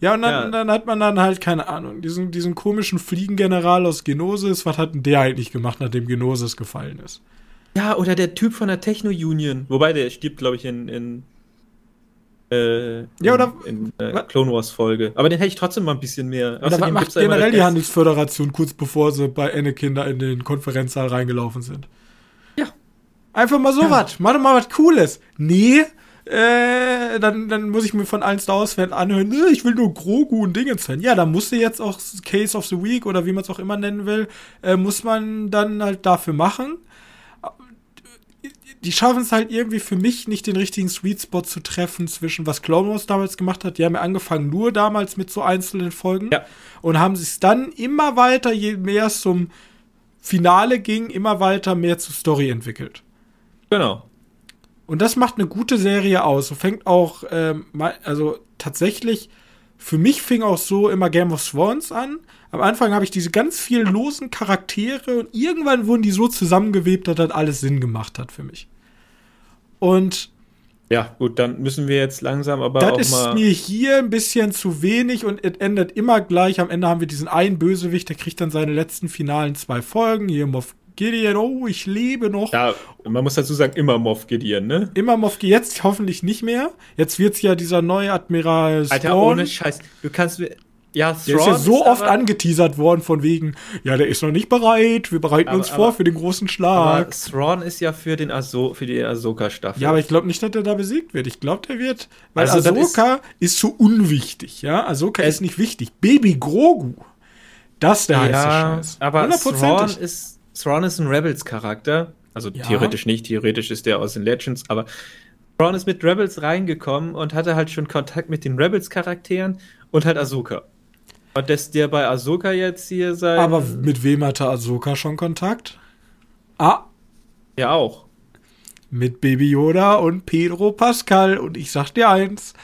Ja, und dann, Ja. dann hat man dann halt, keine Ahnung, diesen, diesen komischen Fliegengeneral aus Genosis, was hat denn der eigentlich gemacht, nachdem Genosis gefallen ist? Ja, oder der Typ von der Techno Union. Wobei, der stirbt, glaube ich, in, in äh, Ja, oder- in, in äh, Clone Wars Folge. Aber den hätte ich trotzdem mal ein bisschen mehr. Oder was Außerdem macht generell die Handelsföderation kurz bevor sie bei Anakin da in den Konferenzsaal reingelaufen sind? Ja. Einfach mal so Ja. was. Mach doch mal was Cooles. Nee, äh, dann, dann muss ich mir von allen Star Wars-Fans anhören, nee, ich will nur Grogu und Dingens sein. Ja, dann musst du jetzt auch Case of the Week oder wie man es auch immer nennen will, äh, muss man dann halt dafür machen. Die schaffen es halt irgendwie für mich nicht den richtigen Sweet Spot zu treffen zwischen was Clone Wars damals gemacht hat. Die haben ja angefangen nur damals mit so einzelnen Folgen Ja. und haben sich dann immer weiter, je mehr es zum Finale ging, immer weiter mehr zur Story entwickelt. Genau. Und das macht eine gute Serie aus. So fängt auch, ähm, also tatsächlich, für mich fing auch so immer Game of Thrones an. Am Anfang habe ich diese ganz vielen losen Charaktere und irgendwann wurden die so zusammengewebt, dass das alles Sinn gemacht hat für mich. Und Ja, gut, dann müssen wir jetzt langsam aber das auch ist mal. mir hier ein bisschen zu wenig und es endet immer gleich. Am Ende haben wir diesen einen Bösewicht, der kriegt dann seine letzten finalen zwei Folgen. Hier Moff Gideon, oh, ich lebe noch. ja, man muss dazu sagen, immer Moff Gideon, ne? Immer Moff Gideon, jetzt hoffentlich nicht mehr. Jetzt wird's ja dieser neue Admiral Alter, Thrawn. ohne Scheiß. Du kannst Ja, Der ist ja Thrawn so oft aber- angeteasert worden von wegen, ja, der ist noch nicht bereit, wir bereiten Aber- uns vor aber- für den großen Aber Schlag. Thrawn ist ja für, den Ahso für die Ahsoka-Staffel. Ja, aber ich glaube nicht, dass er da besiegt wird. Ich glaube, der wird, weil Also, Ahsoka ist, so unwichtig, ja. Ahsoka Es- ist nicht wichtig. Baby Grogu, das ist der heiße ja, Scheiß. aber Thrawn ist, Thrawn ist ein Rebels-Charakter. Also Ja. theoretisch nicht, theoretisch ist der aus den Legends, aber Thrawn ist mit Rebels reingekommen und hatte halt schon Kontakt mit den Rebels-Charakteren und halt Ahsoka. Und dass der bei Ahsoka jetzt hier sein. Aber mit wem hatte Ahsoka schon Kontakt? Ah, Ja, auch. mit Baby Yoda und Pedro Pascal. Und ich sag dir eins: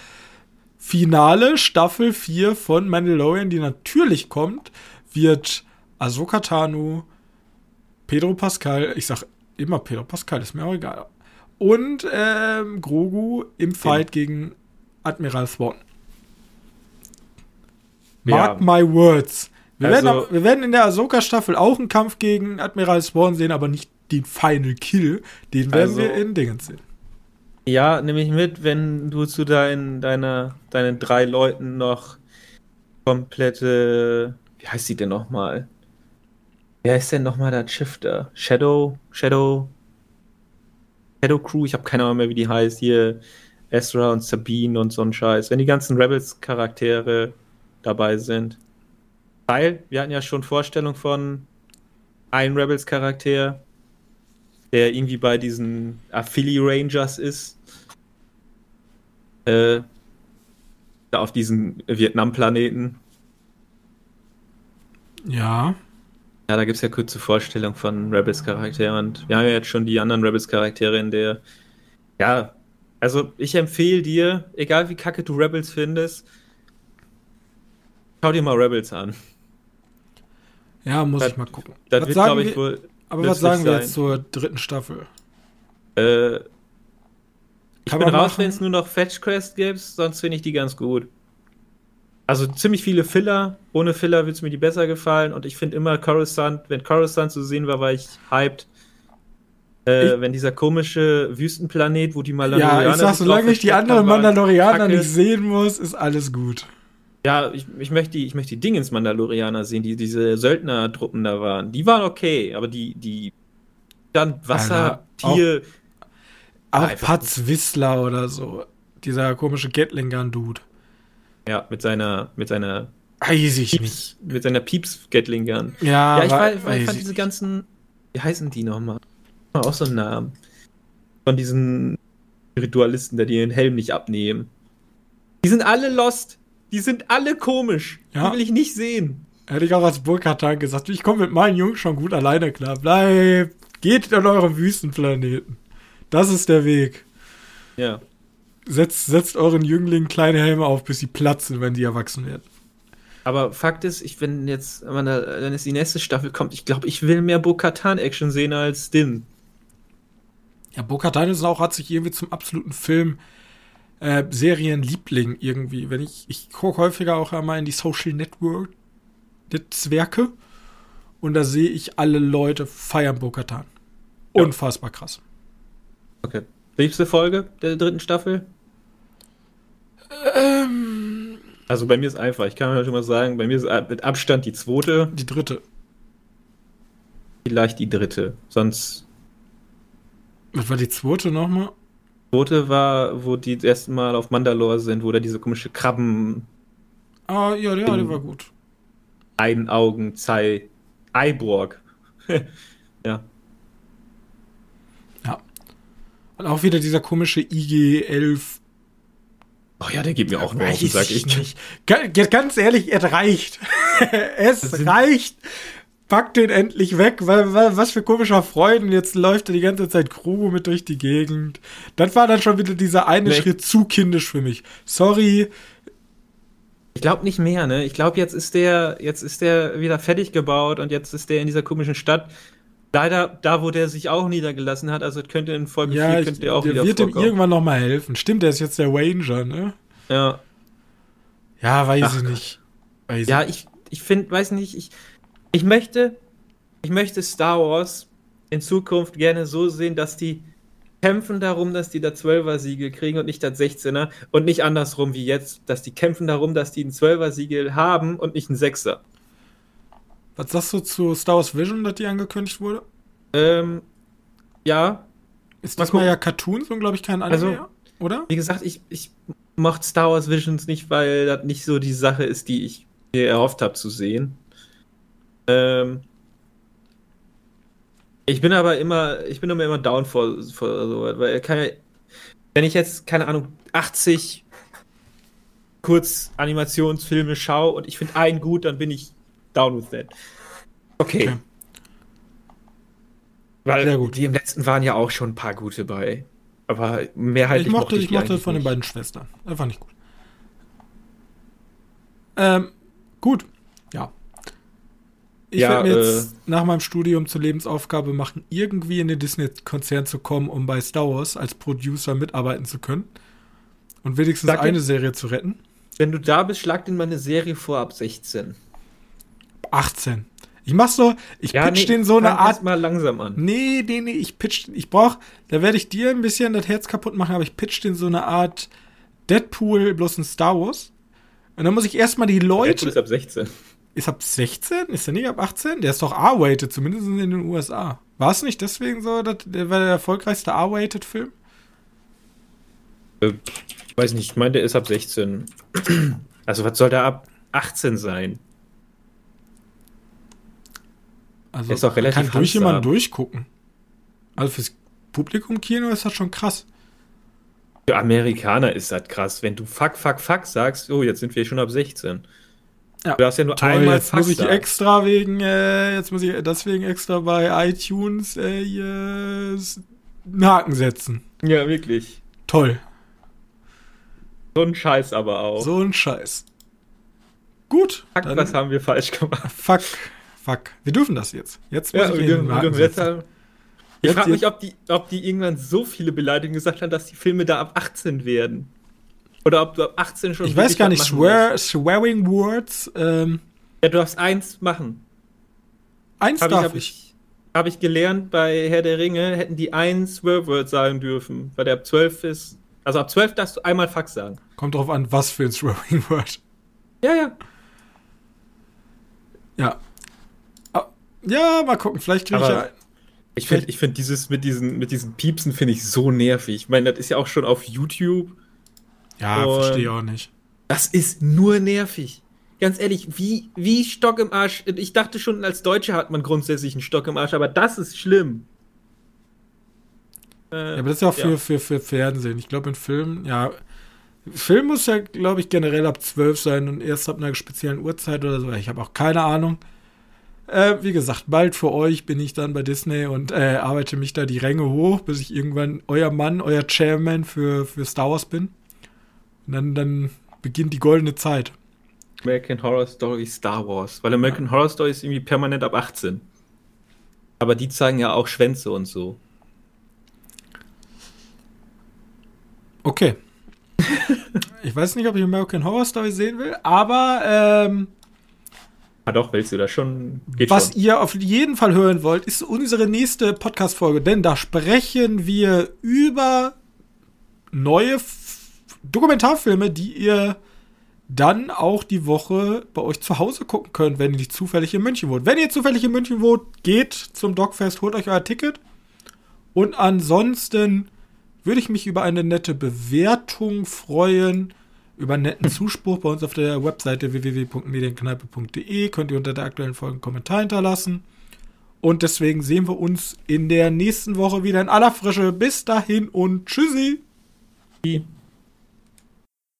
Finale Staffel 4 von Mandalorian, die natürlich kommt, wird Ahsoka Tano, Pedro Pascal, ich sag immer Pedro Pascal, ist mir auch egal. Und ähm, Grogu im Fight gegen Admiral Thrawn. Mark Ja. my words. Wir, Also- werden, wir werden in der Ahsoka-Staffel auch einen Kampf gegen Admiral Thrawn sehen, aber nicht den Final Kill. Den werden Also- wir in Dingens sehen. Ja, nehme ich mit, wenn du zu deinen, deiner, deinen drei Leuten noch komplette, wie heißt die denn nochmal? Wer ist denn nochmal das Schiff da? Shadow, Shadow, Shadow Crew, ich habe keine Ahnung mehr, wie die heißt, hier Ezra und Sabine und so ein Scheiß. Wenn die ganzen Rebels-Charaktere dabei sind. Weil, wir hatten ja schon Vorstellung von einem Rebels-Charakter, der irgendwie bei diesen Affili Rangers ist. Äh, da auf diesen Vietnam-Planeten. Ja. Ja, da gibt es ja kurze Vorstellung von Rebels-Charakteren und wir haben ja jetzt schon die anderen Rebels-Charaktere in der. Ja, also ich empfehle dir, egal wie kacke du Rebels findest, schau dir mal Rebels an. Ja, muss das, ich mal gucken. Das was wird, glaube ich, wohl. Aber was sagen wir sein. jetzt zur dritten Staffel? Äh, ich Kann bin raus, wenn es nur noch Fetch Quest gibt, sonst finde ich die ganz gut. Also ziemlich viele Filler. Ohne Filler würde es mir die besser gefallen. Und ich finde immer Coruscant, wenn Coruscant zu sehen war, war ich hyped. Äh, wenn dieser komische Wüstenplanet, wo die Mandalorianer. Ja, ich sag, solange ich die anderen Mandalorianer nicht sehen muss, ist alles gut. Ja, ich, ich möchte die, ich möchte die Dingens Mandalorianer sehen, die diese Söldnertruppen da waren. Die waren okay, aber die, die dann Wasser, Tier. Auch, auch Patz Whistler oder so. Dieser komische Gatling Gun Dude. Ja, mit seiner, mit seiner. Weiß ich Pieps, nicht. Mit seiner Pieps Gatling Gun. Ja, ja ich, war, ich, ich fand diese ganzen. Wie heißen die nochmal? Auch so einen Namen. Von diesen Ritualisten, die den Helm nicht abnehmen. Die sind alle lost. Die sind alle komisch. Ja. Die will ich nicht sehen. Hätte ich auch als Burkhardt gesagt, ich komme mit meinen Jungs schon gut alleine klar. Bleibt, geht in euren Wüstenplaneten. Das ist der Weg. Ja setzt, setzt euren Jünglingen kleine Helme auf, bis sie platzen, wenn sie erwachsen werden. Aber Fakt ist, ich wenn jetzt, wenn ist die nächste Staffel kommt, ich glaube, ich will mehr Bo-Katan-Action sehen als Din. Ja, Bo-Katan ist auch, hat sich irgendwie zum absoluten Film äh, Serienliebling irgendwie. Wenn ich, ich gucke häufiger auch einmal in die Social Network Netzwerke und da sehe ich alle Leute feiern Bo-Katan. Unfassbar ja. krass. Okay. Liebste Folge der dritten Staffel? Ähm, also bei mir ist einfach, ich kann schon mal sagen, bei mir ist mit Abstand die zweite. Die dritte. Vielleicht die dritte. Sonst. Was war die zweite nochmal? Zweite war, wo die das erste Mal auf Mandalore sind, wo da diese komische Krabben. Ah, ja, ja, die war gut. Einaugen, Zei, Eiborg. ja. Und auch wieder dieser komische IG-11 Oh ja, der geht mir auch nur auf den Sack. Ich nicht. Ganz ehrlich, es reicht. es reicht. Pack den endlich weg. Was für komischer Freuden. Jetzt läuft er die ganze Zeit Krugo mit durch die Gegend. Das war dann schon wieder dieser eine nee. Schritt zu kindisch für mich. Sorry. Ich glaube nicht mehr, ne? Ich glaube, jetzt ist der, jetzt ist der wieder fertig gebaut und jetzt ist der in dieser komischen Stadt Leider da, wo der sich auch niedergelassen hat, also könnte in Folge ja, 4 könnte der auch der wieder wird vorkommen. ihm irgendwann nochmal helfen. Stimmt, der ist jetzt der Ranger, ne? Ja. Ja, weiß Ach, ich nicht. Weiß ja, ich, ich finde, weiß nicht, ich, ich möchte, ich möchte Star Wars in Zukunft gerne so sehen, dass die kämpfen darum, dass die da 12er Siegel kriegen und nicht das 16er und nicht andersrum wie jetzt, dass die kämpfen darum, dass die ein 12er Siegel haben und nicht ein 6er. Was sagst du zu Star Wars Vision, dass die angekündigt wurde? Ähm, ja. Ist diesmal ja Cartoons und glaube ich kein Anime, also, oder? Wie gesagt, ich, ich mochte Star Wars Visions nicht, weil das nicht so die Sache ist, die ich mir erhofft habe zu sehen. Ähm, ich bin aber immer, ich bin immer, immer down vor, vor so, weil kann wenn ich jetzt, keine Ahnung, 80 Kurzanimationsfilme schaue und ich finde einen gut, dann bin ich down with that. Okay. okay. Weil Sehr gut. die im letzten waren ja auch schon ein paar gute bei. Aber mehrheitlich ich mochte, ich mochte von nicht. den beiden Schwestern. Einfach nicht gut. Ähm, gut. Ja. Ich ja, werde mir jetzt äh, nach meinem Studium zur Lebensaufgabe machen, irgendwie in den Disney-Konzern zu kommen, um bei Star Wars als Producer mitarbeiten zu können. Und wenigstens eine den, Serie zu retten. Wenn du da bist, schlag dir mal eine Serie vor ab 16. 18. Ich mach so, ich ja, pitch nee, den so eine Art. mal langsam an. Nee, nee, nee, ich pitch, ich brauch, da werde ich dir ein bisschen das Herz kaputt machen, aber ich pitch den so eine Art Deadpool bloß ein Star Wars. Und dann muss ich erstmal die Leute. Deadpool ist ab 16. Ist ab 16? Ist der nicht ab 18? Der ist doch R-rated, zumindest in den USA. War es nicht deswegen so, dass der war der erfolgreichste R-rated Film? Äh, weiß nicht, ich meine, der ist ab 16. Also, was soll der ab 18 sein? Also ist auch relativ kann durch jemanden durchgucken. Also fürs Publikum Kino ist das schon krass. Für Amerikaner ist das krass, wenn du fuck, fuck, fuck sagst, oh, jetzt sind wir schon ab 16. Ja, du darfst ja nur toll, einmal jetzt muss ich sagen. extra wegen, äh, jetzt muss ich deswegen extra bei iTunes äh, hier einen Haken setzen. Ja, wirklich. Toll. So ein Scheiß aber auch. So ein Scheiß. Gut. Fuck, dann, was haben wir falsch gemacht? Fuck, fuck. Wir dürfen das jetzt. Jetzt muss ja, ich wir dürfen, wir dürfen jetzt Ich frage mich, ob die, ob die irgendwann so viele Beleidigungen gesagt haben, dass die Filme da ab 18 werden. Oder ob du ab 18 schon. Ich weiß gar nicht, swear, swearing words. Ähm, ja, du darfst eins machen. Eins hab darf ich. ich. Habe ich gelernt, bei Herr der Ringe hätten die ein Swear-Word sagen dürfen, weil der ab 12 ist. Also ab 12 darfst du einmal Fuck sagen. Kommt drauf an, was für ein Swearing Word. Ja, ja. Ja. Ah, ja, mal gucken, vielleicht kriege ich ja. Ich finde ich find dieses mit diesen, mit diesen Piepsen finde ich so nervig. Ich meine, das ist ja auch schon auf YouTube. Ja, verstehe auch nicht. Das ist nur nervig. Ganz ehrlich, wie, wie Stock im Arsch. Ich dachte schon, als Deutsche hat man grundsätzlich einen Stock im Arsch, aber das ist schlimm. Äh, ja, aber das ist ja auch für, ja. für, für Fernsehen. Ich glaube, in Filmen, ja. Film muss ja, glaube ich, generell ab 12 sein und erst ab einer speziellen Uhrzeit oder so. Ich habe auch keine Ahnung. Äh, wie gesagt, bald für euch bin ich dann bei Disney und äh, arbeite mich da die Ränge hoch, bis ich irgendwann euer Mann, euer Chairman für, für Star Wars bin. Und dann, dann beginnt die goldene Zeit. American Horror Story Star Wars. Weil American ja. Horror Story ist irgendwie permanent ab 18. Aber die zeigen ja auch Schwänze und so. Okay. ich weiß nicht, ob ich American Horror Story sehen will, aber ähm, Ah doch, willst du das schon? Geht was schon. ihr auf jeden Fall hören wollt, ist unsere nächste Podcast-Folge, denn da sprechen wir über neue Dokumentarfilme, die ihr dann auch die Woche bei euch zu Hause gucken könnt, wenn ihr nicht zufällig in München wohnt. Wenn ihr zufällig in München wohnt, geht zum Dogfest, holt euch euer Ticket. Und ansonsten würde ich mich über eine nette Bewertung freuen, über einen netten Zuspruch bei uns auf der Webseite www.medienkneipe.de. Könnt ihr unter der aktuellen Folge einen Kommentar hinterlassen. Und deswegen sehen wir uns in der nächsten Woche wieder in aller Frische. Bis dahin und tschüssi.